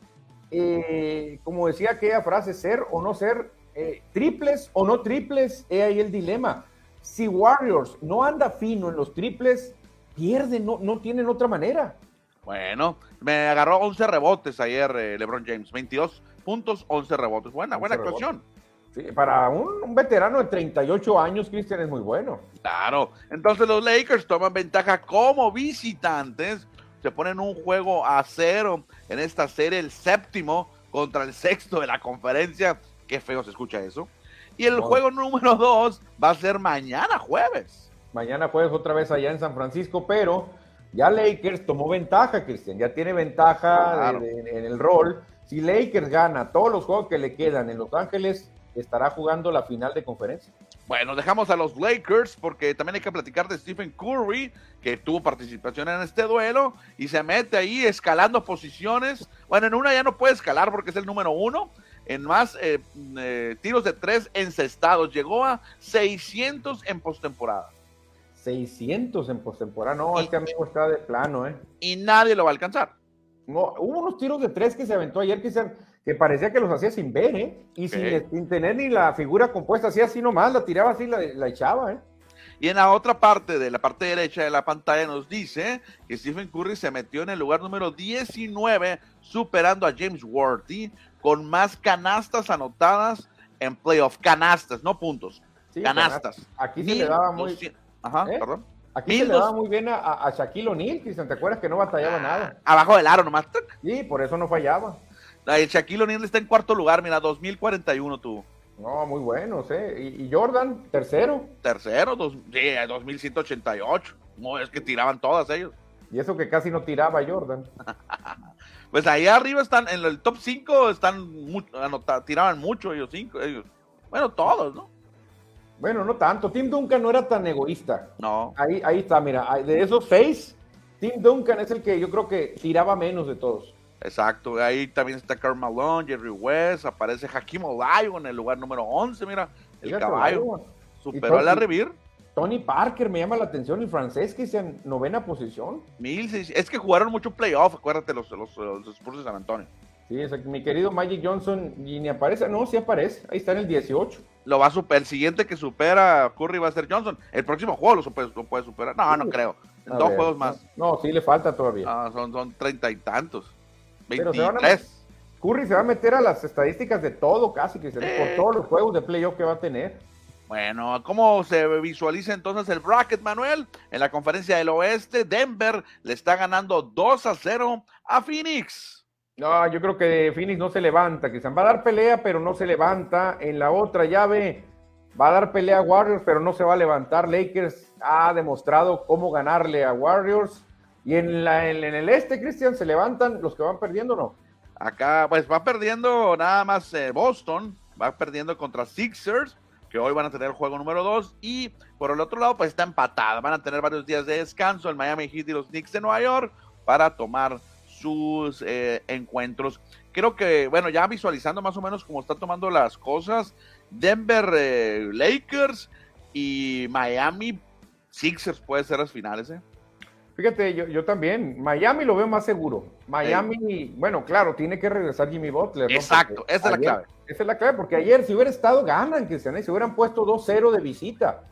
eh, como decía aquella frase, ser o no ser, eh, triples o no triples, he ahí el dilema. Si Warriors no anda fino en los triples, pierden, no, no tienen otra manera. Bueno, me agarró 11 rebotes ayer eh, LeBron James, 22 puntos, 11 rebotes. Buena, buena actuación. Sí, para un, un, veterano de 38 años, Cristian, es muy bueno. Claro, entonces los Lakers toman ventaja como visitantes se ponen un juego a cero en esta serie, el séptimo contra el sexto de la conferencia. Qué feo se escucha eso. Y el juego número dos va a ser mañana jueves. Mañana jueves otra vez allá en San Francisco, pero ya Lakers tomó ventaja, Cristian, ya tiene ventaja en el rol. Si Lakers gana todos los juegos que le quedan en Los Ángeles, estará jugando la final de conferencia. Bueno, dejamos a los Lakers porque también hay que platicar de Stephen Curry, que tuvo participación en este duelo y se mete ahí escalando posiciones. Bueno, en una ya no puede escalar porque es el número uno. En más eh, eh, tiros de tres encestados. Llegó a 600 en postemporada. 600 en postemporada. No, este amigo está de plano, ¿eh? Y nadie lo va a alcanzar. No, hubo unos tiros de tres que se aventó ayer que se que parecía que los hacía sin ver, ¿eh? Y sin, tener ni la figura compuesta, hacía así nomás, la tiraba así, la, la echaba, ¿eh? Y en la otra parte de la parte derecha de la pantalla nos dice que Stephen Curry se metió en el lugar número 19, superando a James Worthy con más canastas anotadas en playoff. Canastas, no puntos. canastas. Aquí se le daba muy Ajá, ¿Eh? perdón. Aquí se le daba muy bien a, a Shaquille O'Neal, Cristian, ¿te acuerdas que no batallaba ah, nada? Abajo del aro nomás. Sí, por eso no fallaba. El Shaquille O'Neal está en cuarto lugar, mira, 2041 tuvo. No, muy bueno, ¿eh? ¿Y, Jordan, tercero? Tercero, dos, sí, 2188. No, es que tiraban todas ellos. Y eso que casi no tiraba Jordan. <laughs> pues ahí arriba están, en el top 5 están, tiraban mucho ellos cinco, ellos. Bueno, todos, ¿no? Bueno, no tanto. Tim Duncan no era tan egoísta. No. Ahí, ahí está, mira, de esos seis, Tim Duncan es el que yo creo que tiraba menos de todos. Exacto, ahí también está Carl Malone, Jerry West, aparece Hakim Olayo en el lugar número 11, mira, el caballo. Superó a la Revir. Tony Parker me llama la atención, el francés que está en novena posición. es que jugaron mucho playoff, acuérdate, los, los, los Spurs de San Antonio. Sí, mi querido Magic Johnson, y ni aparece, no, sí aparece, ahí está en el 18. Lo va a superar, el siguiente que supera Curry va a ser Johnson. El próximo juego lo, puede superar. No, no creo. En dos juegos más. No, sí le falta todavía. Ah, son treinta y tantos. 23. Curry se va a meter a las estadísticas de todo casi, que se por todos los juegos de playoff que va a tener. Bueno, ¿cómo se visualiza entonces el bracket, Manuel? En la conferencia del oeste, Denver le está ganando 2 a 0 a Phoenix. No, yo creo que Phoenix no se levanta, quizás va a dar pelea, pero no se levanta. En la otra llave va a dar pelea a Warriors, pero no se va a levantar. Lakers ha demostrado cómo ganarle a Warriors. Y en, la, en, el este, Cristian, ¿se levantan los que van perdiendo o no? Acá, pues va perdiendo nada más eh, Boston, va perdiendo contra Sixers, que hoy van a tener el juego número 2. Y por el otro lado, pues está empatada. Van a tener varios días de descanso el Miami Heat y los Knicks de Nueva York para tomar sus eh, encuentros. Creo que, bueno, ya visualizando más o menos cómo están tomando las cosas, Denver eh, Lakers y Miami Sixers puede ser las finales, ¿eh? Fíjate, yo, yo también. Miami lo veo más seguro. Miami, bueno, claro, tiene que regresar Jimmy Butler. Exacto, esa es la clave. Esa es la clave, porque ayer si hubiera estado, ganan, que se hubieran puesto 2-0 de visita.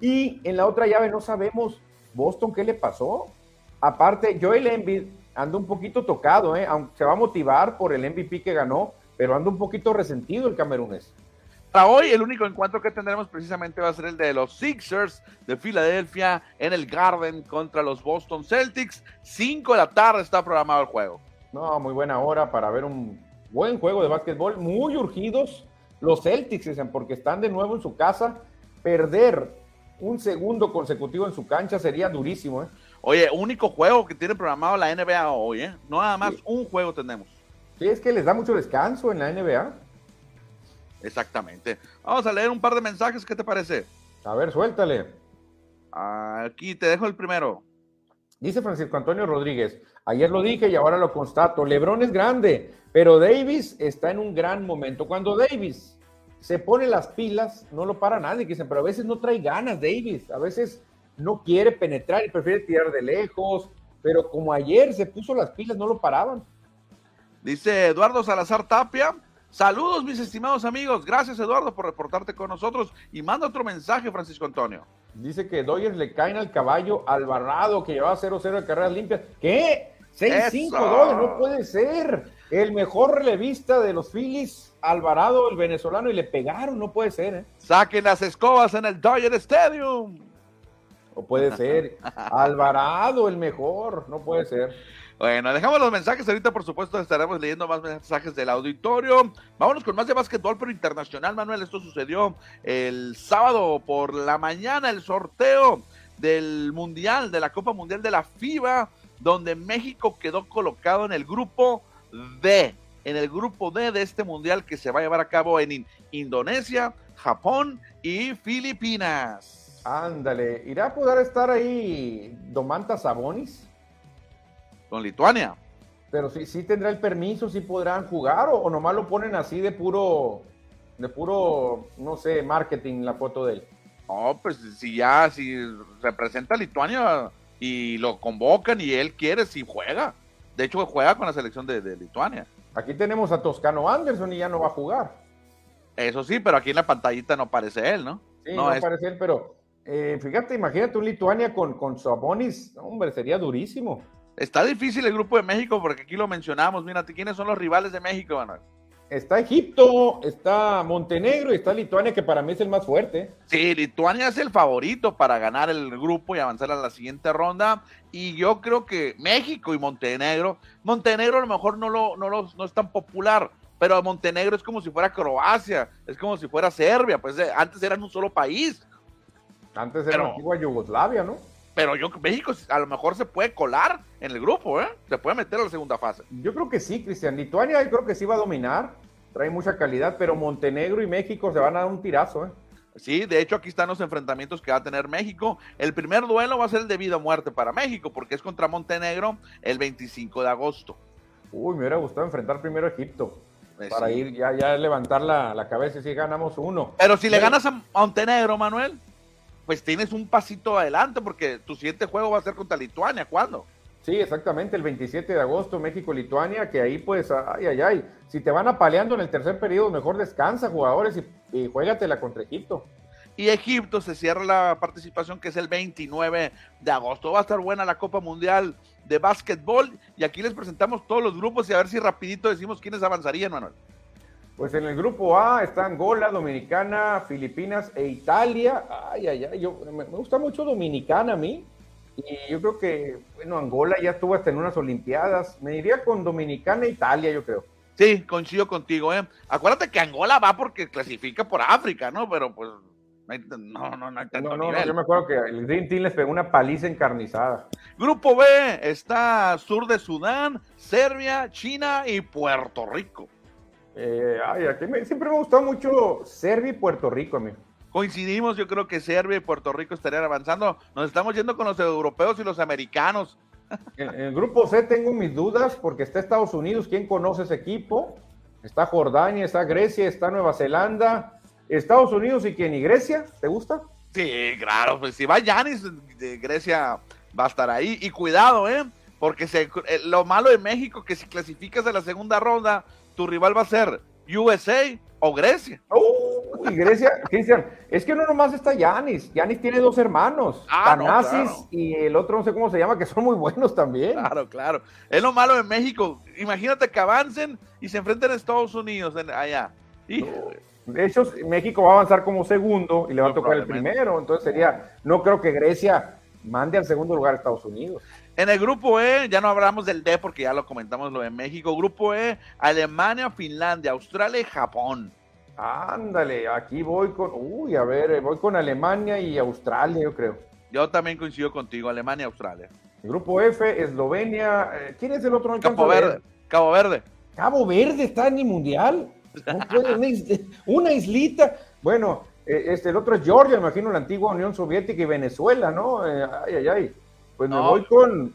Y en la otra llave no sabemos Boston qué le pasó. Aparte, Joel Embiid anda un poquito tocado, ¿eh? aunque se va a motivar por el MVP que ganó, pero anda un poquito resentido el camerunés. Para hoy, el único encuentro que tendremos precisamente va a ser el de los Sixers de Filadelfia en el Garden contra los Boston Celtics. 5 de la tarde está programado el juego. No, muy buena hora para ver un buen juego de básquetbol. Muy urgidos los Celtics, dicen, porque están de nuevo en su casa. Perder un segundo consecutivo en su cancha sería durísimo. ¿eh? Oye, único juego que tiene programado la NBA hoy, ¿eh? No nada más un juego tenemos. Sí, es que les da mucho descanso en la NBA. Exactamente. Vamos a leer un par de mensajes, ¿qué te parece? A ver, suéltale. Aquí te dejo el primero. Dice Francisco Antonio Rodríguez, ayer lo dije y ahora lo constato, Lebron es grande, pero Davis está en un gran momento. Cuando Davis se pone las pilas, no lo para nadie, dicen, pero a veces no trae ganas Davis, a veces no quiere penetrar y prefiere tirar de lejos, pero como ayer se puso las pilas, no lo paraban. Dice Eduardo Salazar Tapia, Saludos, mis estimados amigos. Gracias, Eduardo, por reportarte con nosotros. Y manda otro mensaje, Francisco Antonio. Dice que Dodgers le caen al caballo Alvarado, que llevaba 0-0 de carreras limpias. ¿Qué? 6-5 Dodgers, no puede ser. El mejor relevista de los Phillies, Alvarado, el venezolano, y le pegaron, no puede ser. ¿eh? Saquen las escobas en el Dodger Stadium. O puede ser <laughs> Alvarado, el mejor, no puede ser. Bueno, dejamos los mensajes. Ahorita, por supuesto, estaremos leyendo más mensajes del auditorio. Vámonos con más de básquetbol, pero internacional, Manuel. Esto sucedió el sábado por la mañana, el sorteo del Mundial, de la Copa Mundial de la FIBA, donde México quedó colocado en el grupo D, en el grupo D de este Mundial que se va a llevar a cabo en Indonesia, Japón y Filipinas. Ándale, ¿irá a poder estar ahí Domantas Sabonis? Con Lituania. Pero sí, sí tendrá el permiso, sí podrán jugar o, nomás lo ponen así de puro, de puro, no sé, marketing la foto de él. No, pues si ya, si representa a Lituania y lo convocan y él quiere, si juega. De hecho, juega con la selección de, Lituania. Aquí tenemos a Toscano Anderson y ya no va a jugar. Eso sí, pero aquí en la pantallita no aparece él, ¿no? Sí, no, aparece él, pero eh, fíjate, imagínate un Lituania con, con Sabonis, hombre, sería durísimo. Está difícil el grupo de México porque aquí lo mencionamos. Mírate, ¿quiénes son los rivales de México, Manuel? Está Egipto, está Montenegro y está Lituania, que para mí es el más fuerte. Sí, Lituania es el favorito para ganar el grupo y avanzar a la siguiente ronda. Y yo creo que México y Montenegro, Montenegro a lo mejor no, lo, no, lo, no es tan popular, pero Montenegro es como si fuera Croacia, es como si fuera Serbia, pues eh, antes eran un solo país. Antes era antigua Yugoslavia, ¿no? Pero yo México a lo mejor se puede colar en el grupo, ¿eh? Se puede meter a la segunda fase. Yo creo que sí, Cristian. Lituania yo creo que sí va a dominar, trae mucha calidad, pero Montenegro y México se van a dar un tirazo, ¿eh? Sí, de hecho aquí están los enfrentamientos que va a tener México. El primer duelo va a ser el de vida o muerte para México, porque es contra Montenegro el 25 de agosto. Uy, me hubiera gustado enfrentar primero a Egipto. Pues para ir ya, ya levantar la, cabeza y si ganamos uno. Pero si le ganas a Montenegro, Manuel, pues tienes un pasito adelante porque tu siguiente juego va a ser contra Lituania. ¿Cuándo? Sí, exactamente, el 27 de agosto, México-Lituania, que ahí pues, ay, ay, ay, si te van apaleando en el tercer periodo, mejor descansa jugadores y, y juégatela contra Egipto. Y Egipto se cierra la participación que es el 29 de agosto. Va a estar buena la Copa Mundial de Básquetbol y aquí les presentamos todos los grupos y a ver si rapidito decimos quiénes avanzarían, Manuel. Pues en el grupo A está Angola, Dominicana, Filipinas e Italia. Ay, ay, ay, yo, me gusta mucho Dominicana a mí. Y yo creo que, bueno, Angola ya estuvo hasta en unas Olimpiadas. Me iría con Dominicana e Italia, yo creo. Sí, coincido contigo, ¿eh? Acuérdate que Angola va porque clasifica por África, ¿no? Pero pues no, no, no hay tanto no, no, yo me acuerdo que el Dream Team les pegó una paliza encarnizada. Grupo B está sur de Sudán, Serbia, China y Puerto Rico. Eh, ay, aquí siempre me ha gustado mucho Serbia y Puerto Rico a mí coincidimos, yo creo que Serbia y Puerto Rico estarían avanzando. Nos estamos yendo con los europeos y los americanos. <laughs> En, el grupo C tengo mis dudas porque está Estados Unidos, ¿quién conoce ese equipo? Está Jordania, está Grecia, está Nueva Zelanda, Estados Unidos y quién, ¿y Grecia? ¿Te gusta? Sí, claro, pues si va Yanis de Grecia va a estar ahí. Y cuidado, ¿eh? Porque se, eh, lo malo de México que si clasificas a la segunda ronda, tu rival va a ser USA o Grecia. Uy, Grecia, <laughs> Cristian, es que no nomás está Yanis, Yanis tiene dos hermanos, ah, y el otro no sé cómo se llama, que son muy buenos también. Claro, claro. Es lo malo de México. Imagínate que avancen y se enfrenten a Estados Unidos allá. De hecho, México va a avanzar como segundo y le va a tocar el primero. Entonces sería, no creo que Grecia mande al segundo lugar a Estados Unidos. En el grupo E, ya no hablamos del D porque ya lo comentamos lo de México. Grupo E, Alemania, Finlandia, Australia y Japón. Ándale, aquí voy con, uy, a ver, voy con Alemania y Australia, yo creo. Yo también coincido contigo, Alemania y Australia. grupo F, Eslovenia. Eh, ¿Quién es el otro? Cabo Verde. Cabo Verde. Cabo Verde está en el mundial. <laughs> una islita. Bueno, eh, este, el otro es Georgia, imagino la antigua Unión Soviética y Venezuela, ¿no? Eh, ay, ay, ay. Pues me voy con.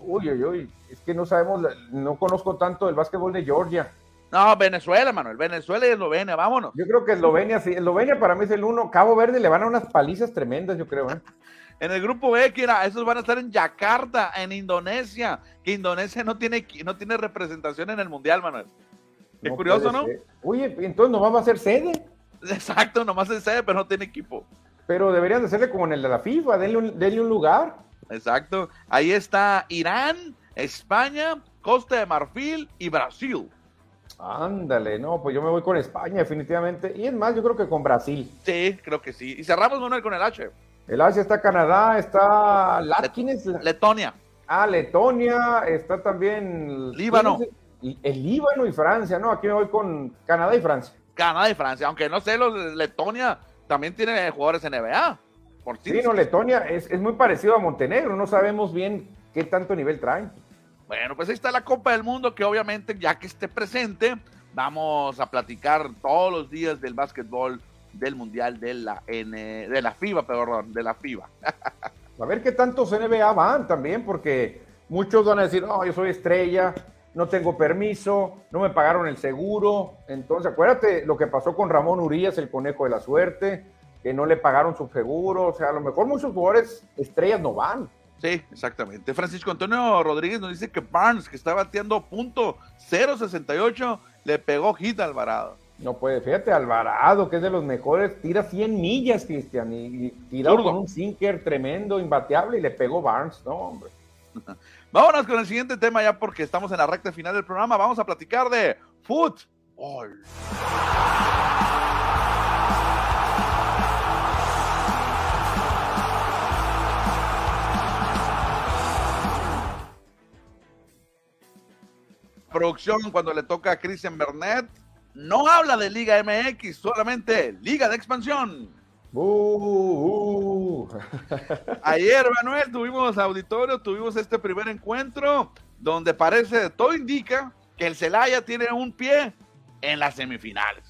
Uy, uy, uy. Es que no sabemos, no conozco tanto el básquetbol de Georgia. No, Venezuela, Manuel. Venezuela y Eslovenia, vámonos. Yo creo que Eslovenia, sí. Eslovenia para mí es el uno. Cabo Verde le van a unas palizas tremendas, yo creo. ¿eh? <laughs> en el grupo B, Kira, esos van a estar en Yakarta, en Indonesia. Que Indonesia no tiene, no tiene representación en el Mundial, Manuel. Qué curioso, ¿no? Oye, entonces nomás va a ser sede. <laughs> Exacto, nomás es sede, pero no tiene equipo. Pero deberían de hacerle como en el de la FIFA, denle un, denle un lugar. Exacto. Ahí está Irán, España, Costa de Marfil y Brasil. Ándale, no, pues yo me voy con España definitivamente. Y es más, yo creo que con Brasil. Sí, creo que sí. Y cerramos, Manuel, con el H. El H está Canadá, está... Letonia. Ah, Letonia, está también... Líbano. El Líbano y Francia, ¿no? Aquí me voy con Canadá y Francia. Canadá y Francia, aunque no sé, los de Letonia también tiene jugadores NBA. Sí, no, Letonia es, es, muy parecido a Montenegro, no sabemos bien qué tanto nivel traen. Bueno, pues ahí está la Copa del Mundo, que obviamente ya que esté presente, vamos a platicar todos los días del básquetbol del Mundial de la, N, de la FIBA, perdón, de la FIBA. <laughs> a ver qué tantos NBA van también, porque muchos van a decir, no, yo soy estrella, no tengo permiso, no me pagaron el seguro. Entonces, acuérdate lo que pasó con Ramón Urias, el conejo de la suerte, que no le pagaron su seguro. O sea, a lo mejor muchos jugadores estrellas no van. Sí, exactamente. Francisco Antonio Rodríguez nos dice que Barnes, que está bateando punto 0.68, le pegó hit a Alvarado. No puede, fíjate, Alvarado, que es de los mejores, tira 100 millas, Cristian, y, y con un sinker tremendo, imbateable, y le pegó Barnes, no, hombre. <laughs> Vámonos con el siguiente tema ya porque estamos en la recta final del programa. Vamos a platicar de fútbol. Producción cuando le toca a Christian Bernet no habla de Liga MX, solamente Liga de Expansión. Uh, uh. Ayer, Manuel, tuvimos auditorio, tuvimos este primer encuentro donde parece, todo indica que el Celaya tiene un pie en las semifinales.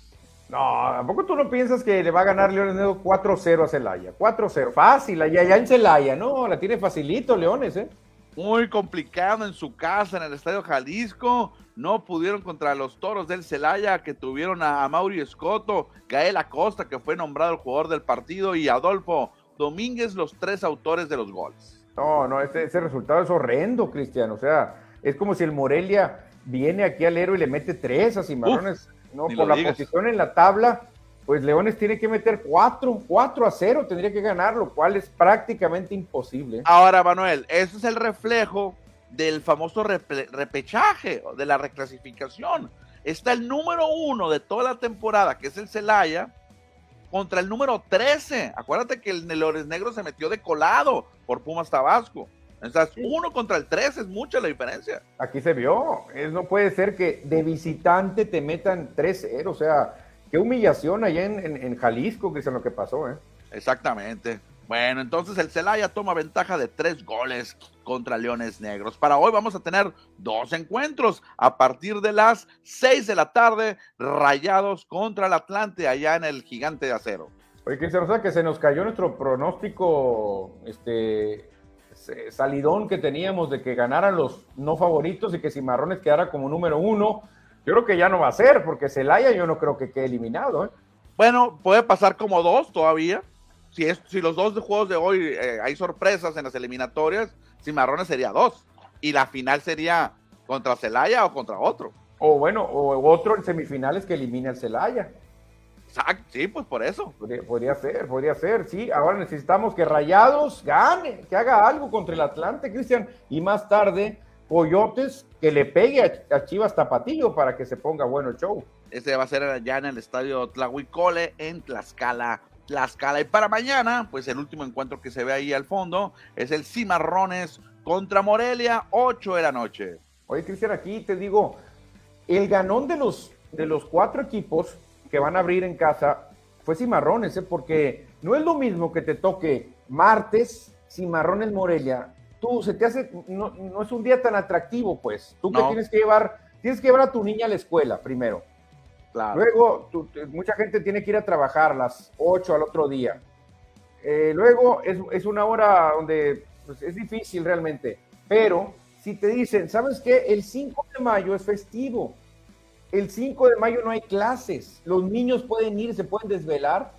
No, ¿tampoco tú no piensas que le va a ganar Leones 4-0 a Celaya? 4-0, fácil, allá, allá en Celaya, no, la tiene facilito Leones, ¿eh? Muy complicado en su casa, en el Estadio Jalisco. No pudieron contra los toros del Celaya, que tuvieron a, Mauri Escoto, Gael Acosta, que fue nombrado el jugador del partido, y Adolfo Domínguez, los tres autores de los goles. No, no, ese, ese resultado es horrendo, Cristian. O sea, es como si el Morelia viene aquí al héroe y le mete tres a Cimarrones. no, por la posición en la tabla, pues Leones tiene que meter cuatro, cuatro a cero, tendría que ganar, lo cual es prácticamente imposible. Ahora, Manuel, ese es el reflejo del famoso repechaje, de la reclasificación. Está el número uno de toda la temporada, que es el Celaya, contra el número 13. Acuérdate que el Leones Negro se metió de colado por Pumas Tabasco. Entonces, uno contra el 13 es mucha la diferencia. Aquí se vio. Es, no puede ser que de visitante te metan 3-0. O sea, qué humillación allá en, Jalisco, que es lo que pasó. ¿eh? Exactamente. Bueno, entonces el Celaya toma ventaja de tres goles contra Leones Negros. Para hoy vamos a tener dos encuentros a partir de las 6 de la tarde, rayados contra el Atlante allá en el Gigante de Acero. Oye, Cristian, o sea que se nos cayó nuestro pronóstico este, salidón que teníamos de que ganaran los no favoritos y que Cimarrones quedara como número uno. Yo creo que ya no va a ser, porque Celaya yo no creo que quede eliminado. ¿eh? Bueno, puede pasar como dos todavía. Si, es, si los dos juegos de hoy eh, hay sorpresas en las eliminatorias, Cimarrones sería dos. Y la final sería contra Celaya o contra otro. O bueno, o otro en semifinales que elimine al Celaya sí, pues por eso. Podría, ser, podría ser, sí. Ahora necesitamos que Rayados gane, que haga algo contra el Atlante, Cristian, y más tarde Coyotes que le pegue a, Chivas Tapatillo para que se ponga bueno el show. Ese va a ser allá en el estadio Tlahuicole en Tlaxcala. Tlaxcala. Y para mañana, pues el último encuentro que se ve ahí al fondo es el Cimarrones contra Morelia, 8 de la noche. Oye, Cristian, aquí te digo, el ganón de los, de los cuatro equipos que van a abrir en casa fue Cimarrones, ¿eh? porque no es lo mismo que te toque martes, Cimarrones Morelia. Tú, se te hace, no, es un día tan atractivo, pues. Tú que tienes que llevar, tienes que llevar a tu niña a la escuela primero. Luego, mucha gente tiene que ir a trabajar las 8 al otro día. Eh, luego, es, una hora donde pues, es difícil realmente. Pero si te dicen, ¿sabes qué? El 5 de mayo es festivo el 5 de mayo no hay clases, los niños pueden ir, se pueden desvelar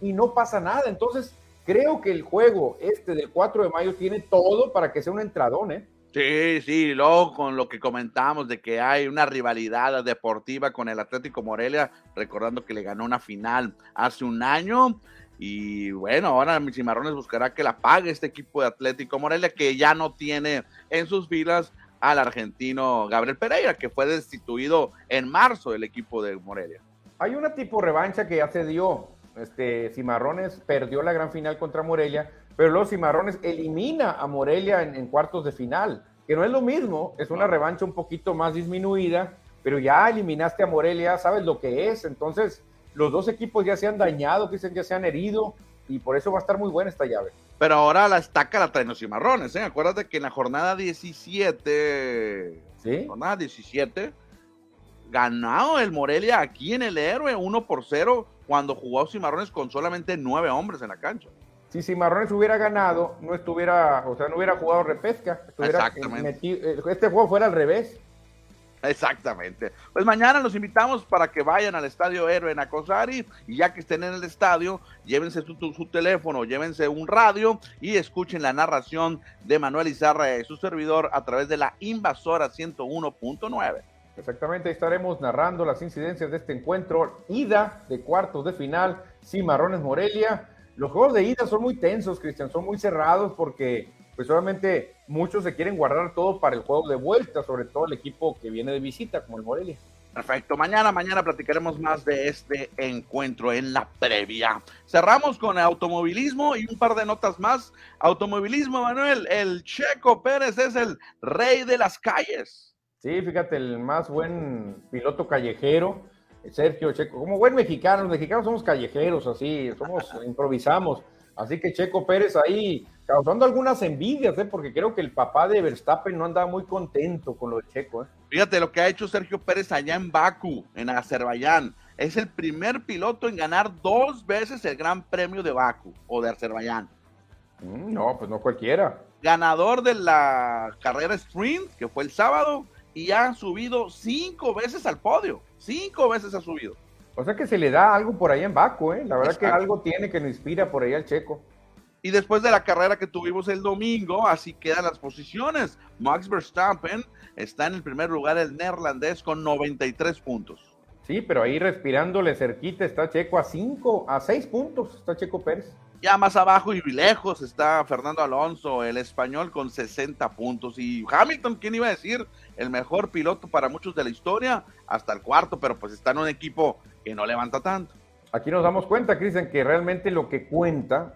y no pasa nada. Entonces, creo que el juego este del 4 de mayo tiene todo para que sea un entradón, ¿eh? Sí, sí, luego con lo que comentamos de que hay una rivalidad deportiva con el Atlético Morelia, recordando que le ganó una final hace un año. Y bueno, ahora mis cimarrones buscará que la pague este equipo de Atlético Morelia, que ya no tiene en sus filas al argentino Gabriel Pereira, que fue destituido en marzo del equipo de Morelia. Hay una tipo revancha que ya se dio. Este, Cimarrones perdió la gran final contra Morelia, pero los Cimarrones elimina a Morelia en, cuartos de final, que no es lo mismo, es una revancha un poquito más disminuida, pero ya eliminaste a Morelia, sabes lo que es, entonces los dos equipos ya se han dañado, dicen ya se han herido, y por eso va a estar muy buena esta llave. Pero ahora la estaca la traen los cimarrones, ¿eh? Acuérdate que en la jornada 17, ¿Sí? jornada 17, ganado el Morelia aquí en el Héroe 1 por 0 cuando jugó Cimarrones con solamente nueve hombres en la cancha. Si Cimarrones hubiera ganado, no estuviera, o sea, no hubiera jugado repesca. Exactamente. Eh, este juego fuera al revés. Exactamente. Pues mañana los invitamos para que vayan al Estadio Héroe en Acosari y ya que estén en el estadio, llévense su, su, teléfono, llévense un radio y escuchen la narración de Manuel Izarra y su servidor a través de la Invasora 101.9. Exactamente, estaremos narrando las incidencias de este encuentro, ida de cuartos de final, Cimarrones Morelia. Los juegos de ida son muy tensos, Cristian, son muy cerrados porque pues obviamente muchos se quieren guardar todo para el juego de vuelta, sobre todo el equipo que viene de visita, como el Morelia. Perfecto, mañana, mañana platicaremos más de este encuentro en la previa. Cerramos con automovilismo y un par de notas más. Automovilismo, Manuel, el Checo Pérez es el rey de las calles. Sí, fíjate, el más buen piloto callejero, Sergio Checo, como buen mexicano, los mexicanos somos callejeros, así, somos, <laughs> improvisamos. Así que Checo Pérez ahí causando algunas envidias, ¿eh? porque creo que el papá de Verstappen no andaba muy contento con lo de Checo. ¿eh? Fíjate lo que ha hecho Sergio Pérez allá en Baku, en Azerbaiyán. Es el primer piloto en ganar dos veces el Gran Premio de Baku o de Azerbaiyán. Mm, no, pues no cualquiera. ganador de la carrera sprint, que fue el sábado, y ha subido cinco veces al podio. Cinco veces ha subido. O sea que se le da algo por ahí en Baco, ¿eh? La verdad que algo tiene que nos inspira por ahí al checo. Y después de la carrera que tuvimos el domingo, así quedan las posiciones. Max Verstappen está en el primer lugar, el neerlandés, con 93 puntos. Sí, pero ahí respirándole cerquita está Checo a 5, a 6 puntos, está Checo Pérez. Ya más abajo y lejos está Fernando Alonso, el español con 60 puntos. Y Hamilton, ¿quién iba a decir? El mejor piloto para muchos de la historia, hasta el cuarto, pero pues está en un equipo que no levanta tanto. Aquí nos damos cuenta, Cristian, que realmente lo que cuenta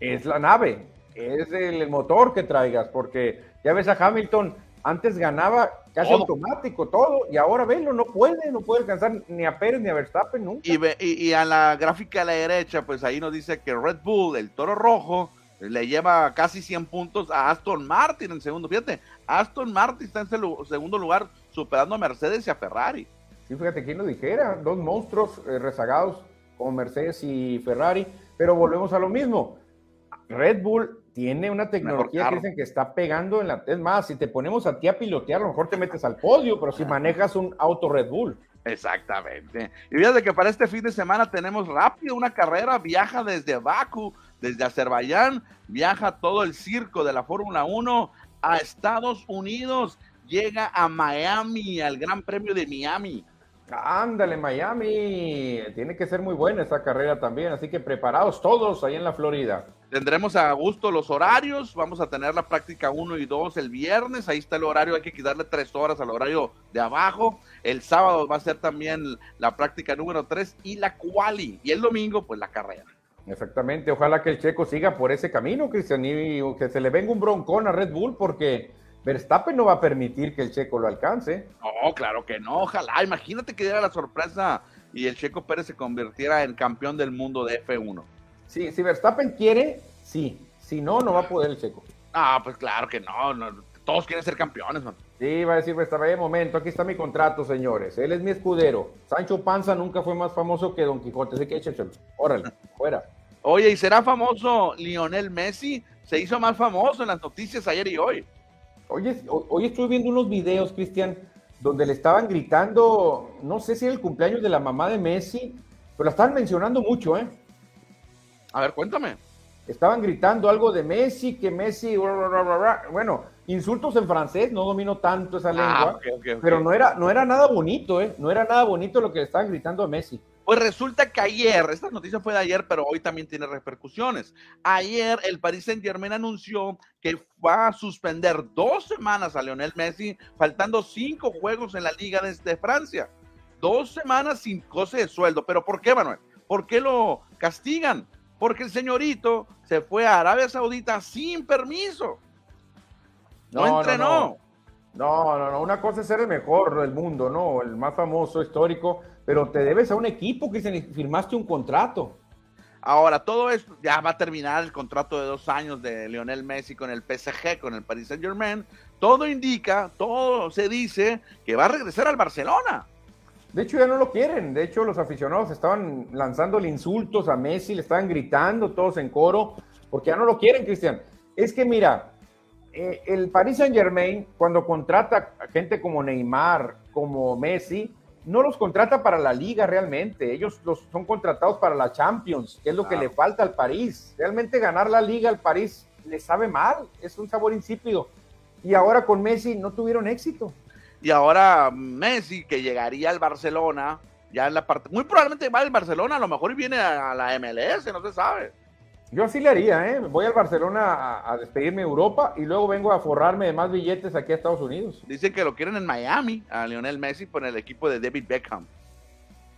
es la nave, es el motor que traigas, porque ya ves a Hamilton, antes ganaba casi automático todo, y ahora velo, no puede, no puede alcanzar ni a Pérez ni a Verstappen nunca. Y, y, a la gráfica a la derecha, pues ahí nos dice que Red Bull, el toro rojo, le lleva casi 100 puntos a Aston Martin en segundo. Fíjate, Aston Martin está en segundo lugar, superando a Mercedes y a Ferrari. Sí, fíjate, quién lo dijera, dos monstruos eh, rezagados como Mercedes y Ferrari, pero volvemos a lo mismo Red Bull tiene una tecnología que dicen que está pegando en la. Es más, si te ponemos a ti a pilotear, a lo mejor te metes al podio, pero si manejas un auto Red Bull. Exactamente. Y fíjate que para este fin de semana tenemos rápido una carrera, viaja desde Baku, desde Azerbaiyán, viaja todo el circo de la Fórmula 1 a Estados Unidos, llega a Miami, al Gran Premio de Miami. Ándale, Miami. Tiene que ser muy buena esa carrera también, así que preparados todos ahí en la Florida. Tendremos a gusto los horarios, vamos a tener la práctica 1 y 2 el viernes, ahí está el horario, hay que quitarle 3 horas al horario de abajo. El sábado va a ser también la práctica número 3 y la quali, y el domingo pues la carrera. Exactamente, ojalá que el checo siga por ese camino, Cristian, y que se le venga un broncón a Red Bull porque Verstappen no va a permitir que el checo lo alcance. No, claro que no, ojalá, imagínate que diera la sorpresa y el checo Pérez se convirtiera en campeón del mundo de F1. Sí, si Verstappen quiere, sí. Si no, no va a poder el Checo. Ah, pues claro que no. todos quieren ser campeones, man. Sí, va a decir Verstappen, momento, aquí está mi contrato, señores. Él es mi escudero. Sancho Panza nunca fue más famoso que Don Quijote, así que échenselo. Órale, <laughs> fuera. Oye, ¿y será famoso Lionel Messi? Se hizo más famoso en las noticias ayer y hoy. Oye, hoy estuve viendo unos videos, Cristian, donde le estaban gritando, no sé si era el cumpleaños de la mamá de Messi, pero la estaban mencionando mucho, ¿eh? A ver, cuéntame. Estaban gritando algo de Messi, que Messi, bueno, insultos en francés, no domino tanto esa ah, lengua, pero no era, no era nada bonito, ¿eh? No era nada bonito lo que le estaban gritando a Messi. Pues resulta que ayer, esta noticia fue de ayer, pero hoy también tiene repercusiones. Ayer el Paris Saint Germain anunció que va a suspender dos semanas a Lionel Messi, faltando cinco juegos en la Liga de Francia. Dos semanas sin goce de sueldo. ¿Pero por qué, Manuel? ¿Por qué lo castigan? porque el señorito se fue a Arabia Saudita sin permiso. No, entrenó. No no. no, Una cosa es ser el mejor del mundo, ¿no? El más famoso, histórico, pero te debes a un equipo que firmaste un contrato. Ahora, todo esto ya va a terminar el contrato de dos años de Lionel Messi con el PSG, con el Paris Saint Germain. Todo indica, todo se dice que va a regresar al Barcelona. De hecho, ya no lo quieren. De hecho, los aficionados estaban lanzándole insultos a Messi, le estaban gritando todos en coro, porque ya no lo quieren, Cristian. Es que mira, eh, el Paris Saint Germain, cuando contrata a gente como Neymar, como Messi, no los contrata para la liga realmente. Ellos los, son contratados para la Champions, que es lo que le falta al París. Realmente ganar la liga al París le sabe mal, es un sabor insípido. Y ahora con Messi no tuvieron éxito. Y ahora Messi, que llegaría al Barcelona, ya en la parte, muy probablemente va al Barcelona, a lo mejor viene a, la MLS, no se sabe. Yo así le haría, ¿eh? Voy al Barcelona a, despedirme de Europa y luego vengo a forrarme de más billetes aquí a Estados Unidos. Dicen que lo quieren en Miami, a Lionel Messi, por el equipo de David Beckham.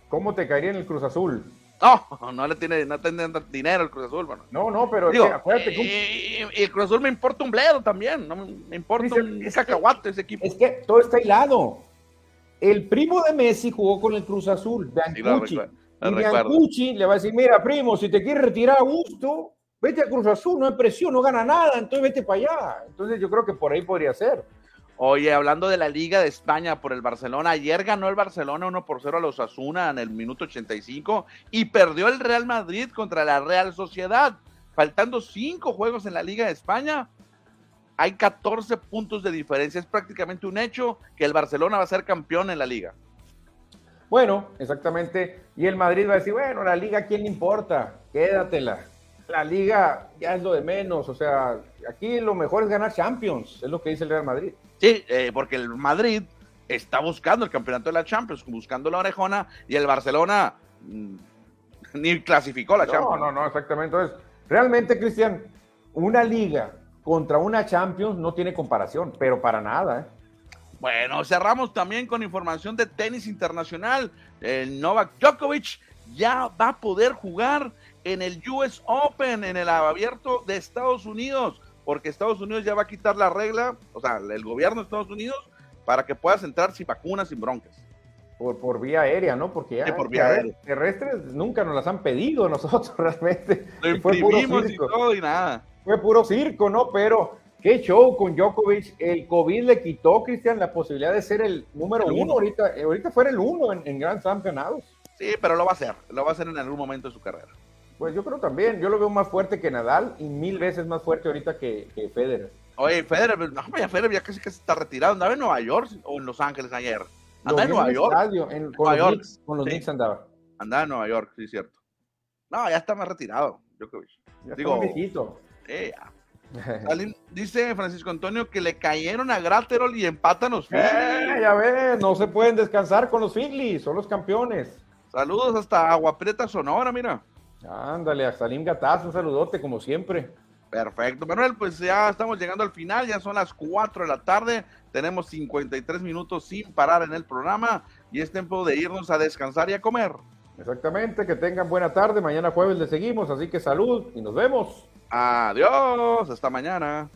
¿Cómo te caería en el Cruz Azul? No, <laughs> no le tiene, no tiene dinero el Cruz Azul, bueno. No, no, pero acuérdate y, el Cruz Azul me importa un bledo también, no me, importa un cacahuate ese equipo. Es que todo está hilado. El primo de Messi jugó con el Cruz Azul, Biancucci. Y Biancucci le va a decir, mira, primo, si te quieres retirar a gusto, vete a Cruz Azul, no hay presión, no gana nada, entonces vete para allá. Entonces yo creo que por ahí podría ser. Oye, hablando de la Liga de España por el Barcelona, ayer ganó el Barcelona 1 por 0 a los Asuna en el minuto 85 y perdió el Real Madrid contra la Real Sociedad. Faltando cinco juegos en la Liga de España, hay 14 puntos de diferencia. Es prácticamente un hecho que el Barcelona va a ser campeón en la liga. Bueno, exactamente. Y el Madrid va a decir, bueno, la liga, ¿a quién le importa? Quédatela. La liga ya es lo de menos. O sea, aquí lo mejor es ganar Champions, es lo que dice el Real Madrid. Sí, eh, porque el Madrid está buscando el campeonato de la Champions, buscando la orejona, y el Barcelona mm, <laughs> ni clasificó la Champions. No, no, no, exactamente. Entonces, realmente, Cristian, una liga contra una Champions no tiene comparación, pero para nada. ¿eh? Bueno, cerramos también con información de tenis internacional. El Novak Djokovic ya va a poder jugar en el US Open, en el abierto de Estados Unidos, porque Estados Unidos ya va a quitar la regla, o sea, el gobierno de Estados Unidos, para que puedas entrar sin vacunas, sin broncas. Por, por vía aérea, ¿no? Porque ya por vía aérea. terrestres nunca nos las han pedido nosotros <laughs> realmente. Lo imprimimos y todo y nada. Fue puro circo, ¿no? Pero qué show con Djokovic. El COVID le quitó, Cristian, la posibilidad de ser el número uno. Ahorita, eh, ahorita fuera el uno en, en Grand Slam ganados. Sí, pero lo va a hacer. Lo va a hacer en algún momento de su carrera. Pues yo creo también. Yo lo veo más fuerte que Nadal y mil veces más fuerte ahorita que, que Federer. Oye, Federer, no, ya Federer ya casi que está retirado. Andaba en Nueva York o en Los Ángeles ayer. Andaba en Nueva York. Estadio, en, con, Nueva los York. Knicks, con los Sí. Knicks andaba. Andaba en Nueva York, sí, cierto. No, ya está más retirado, Djokovic. Ya Digo, está un viejito. Eh, ya. <laughs> Dice Francisco Antonio que le cayeron a Graterol y empatan los Phillies. Eh, ya ves, no se pueden descansar con los Phillies, son los campeones. Saludos hasta Agua Prieta, Sonora, mira. Ándale, a Salim Gataz, un saludote como siempre. Perfecto, Manuel, pues ya estamos llegando al final, ya son las 4 de la tarde, tenemos 53 minutos sin parar en el programa y es tiempo de irnos a descansar y a comer. Exactamente, que tengan buena tarde, mañana jueves le seguimos, así que salud y nos vemos. Adiós, hasta mañana.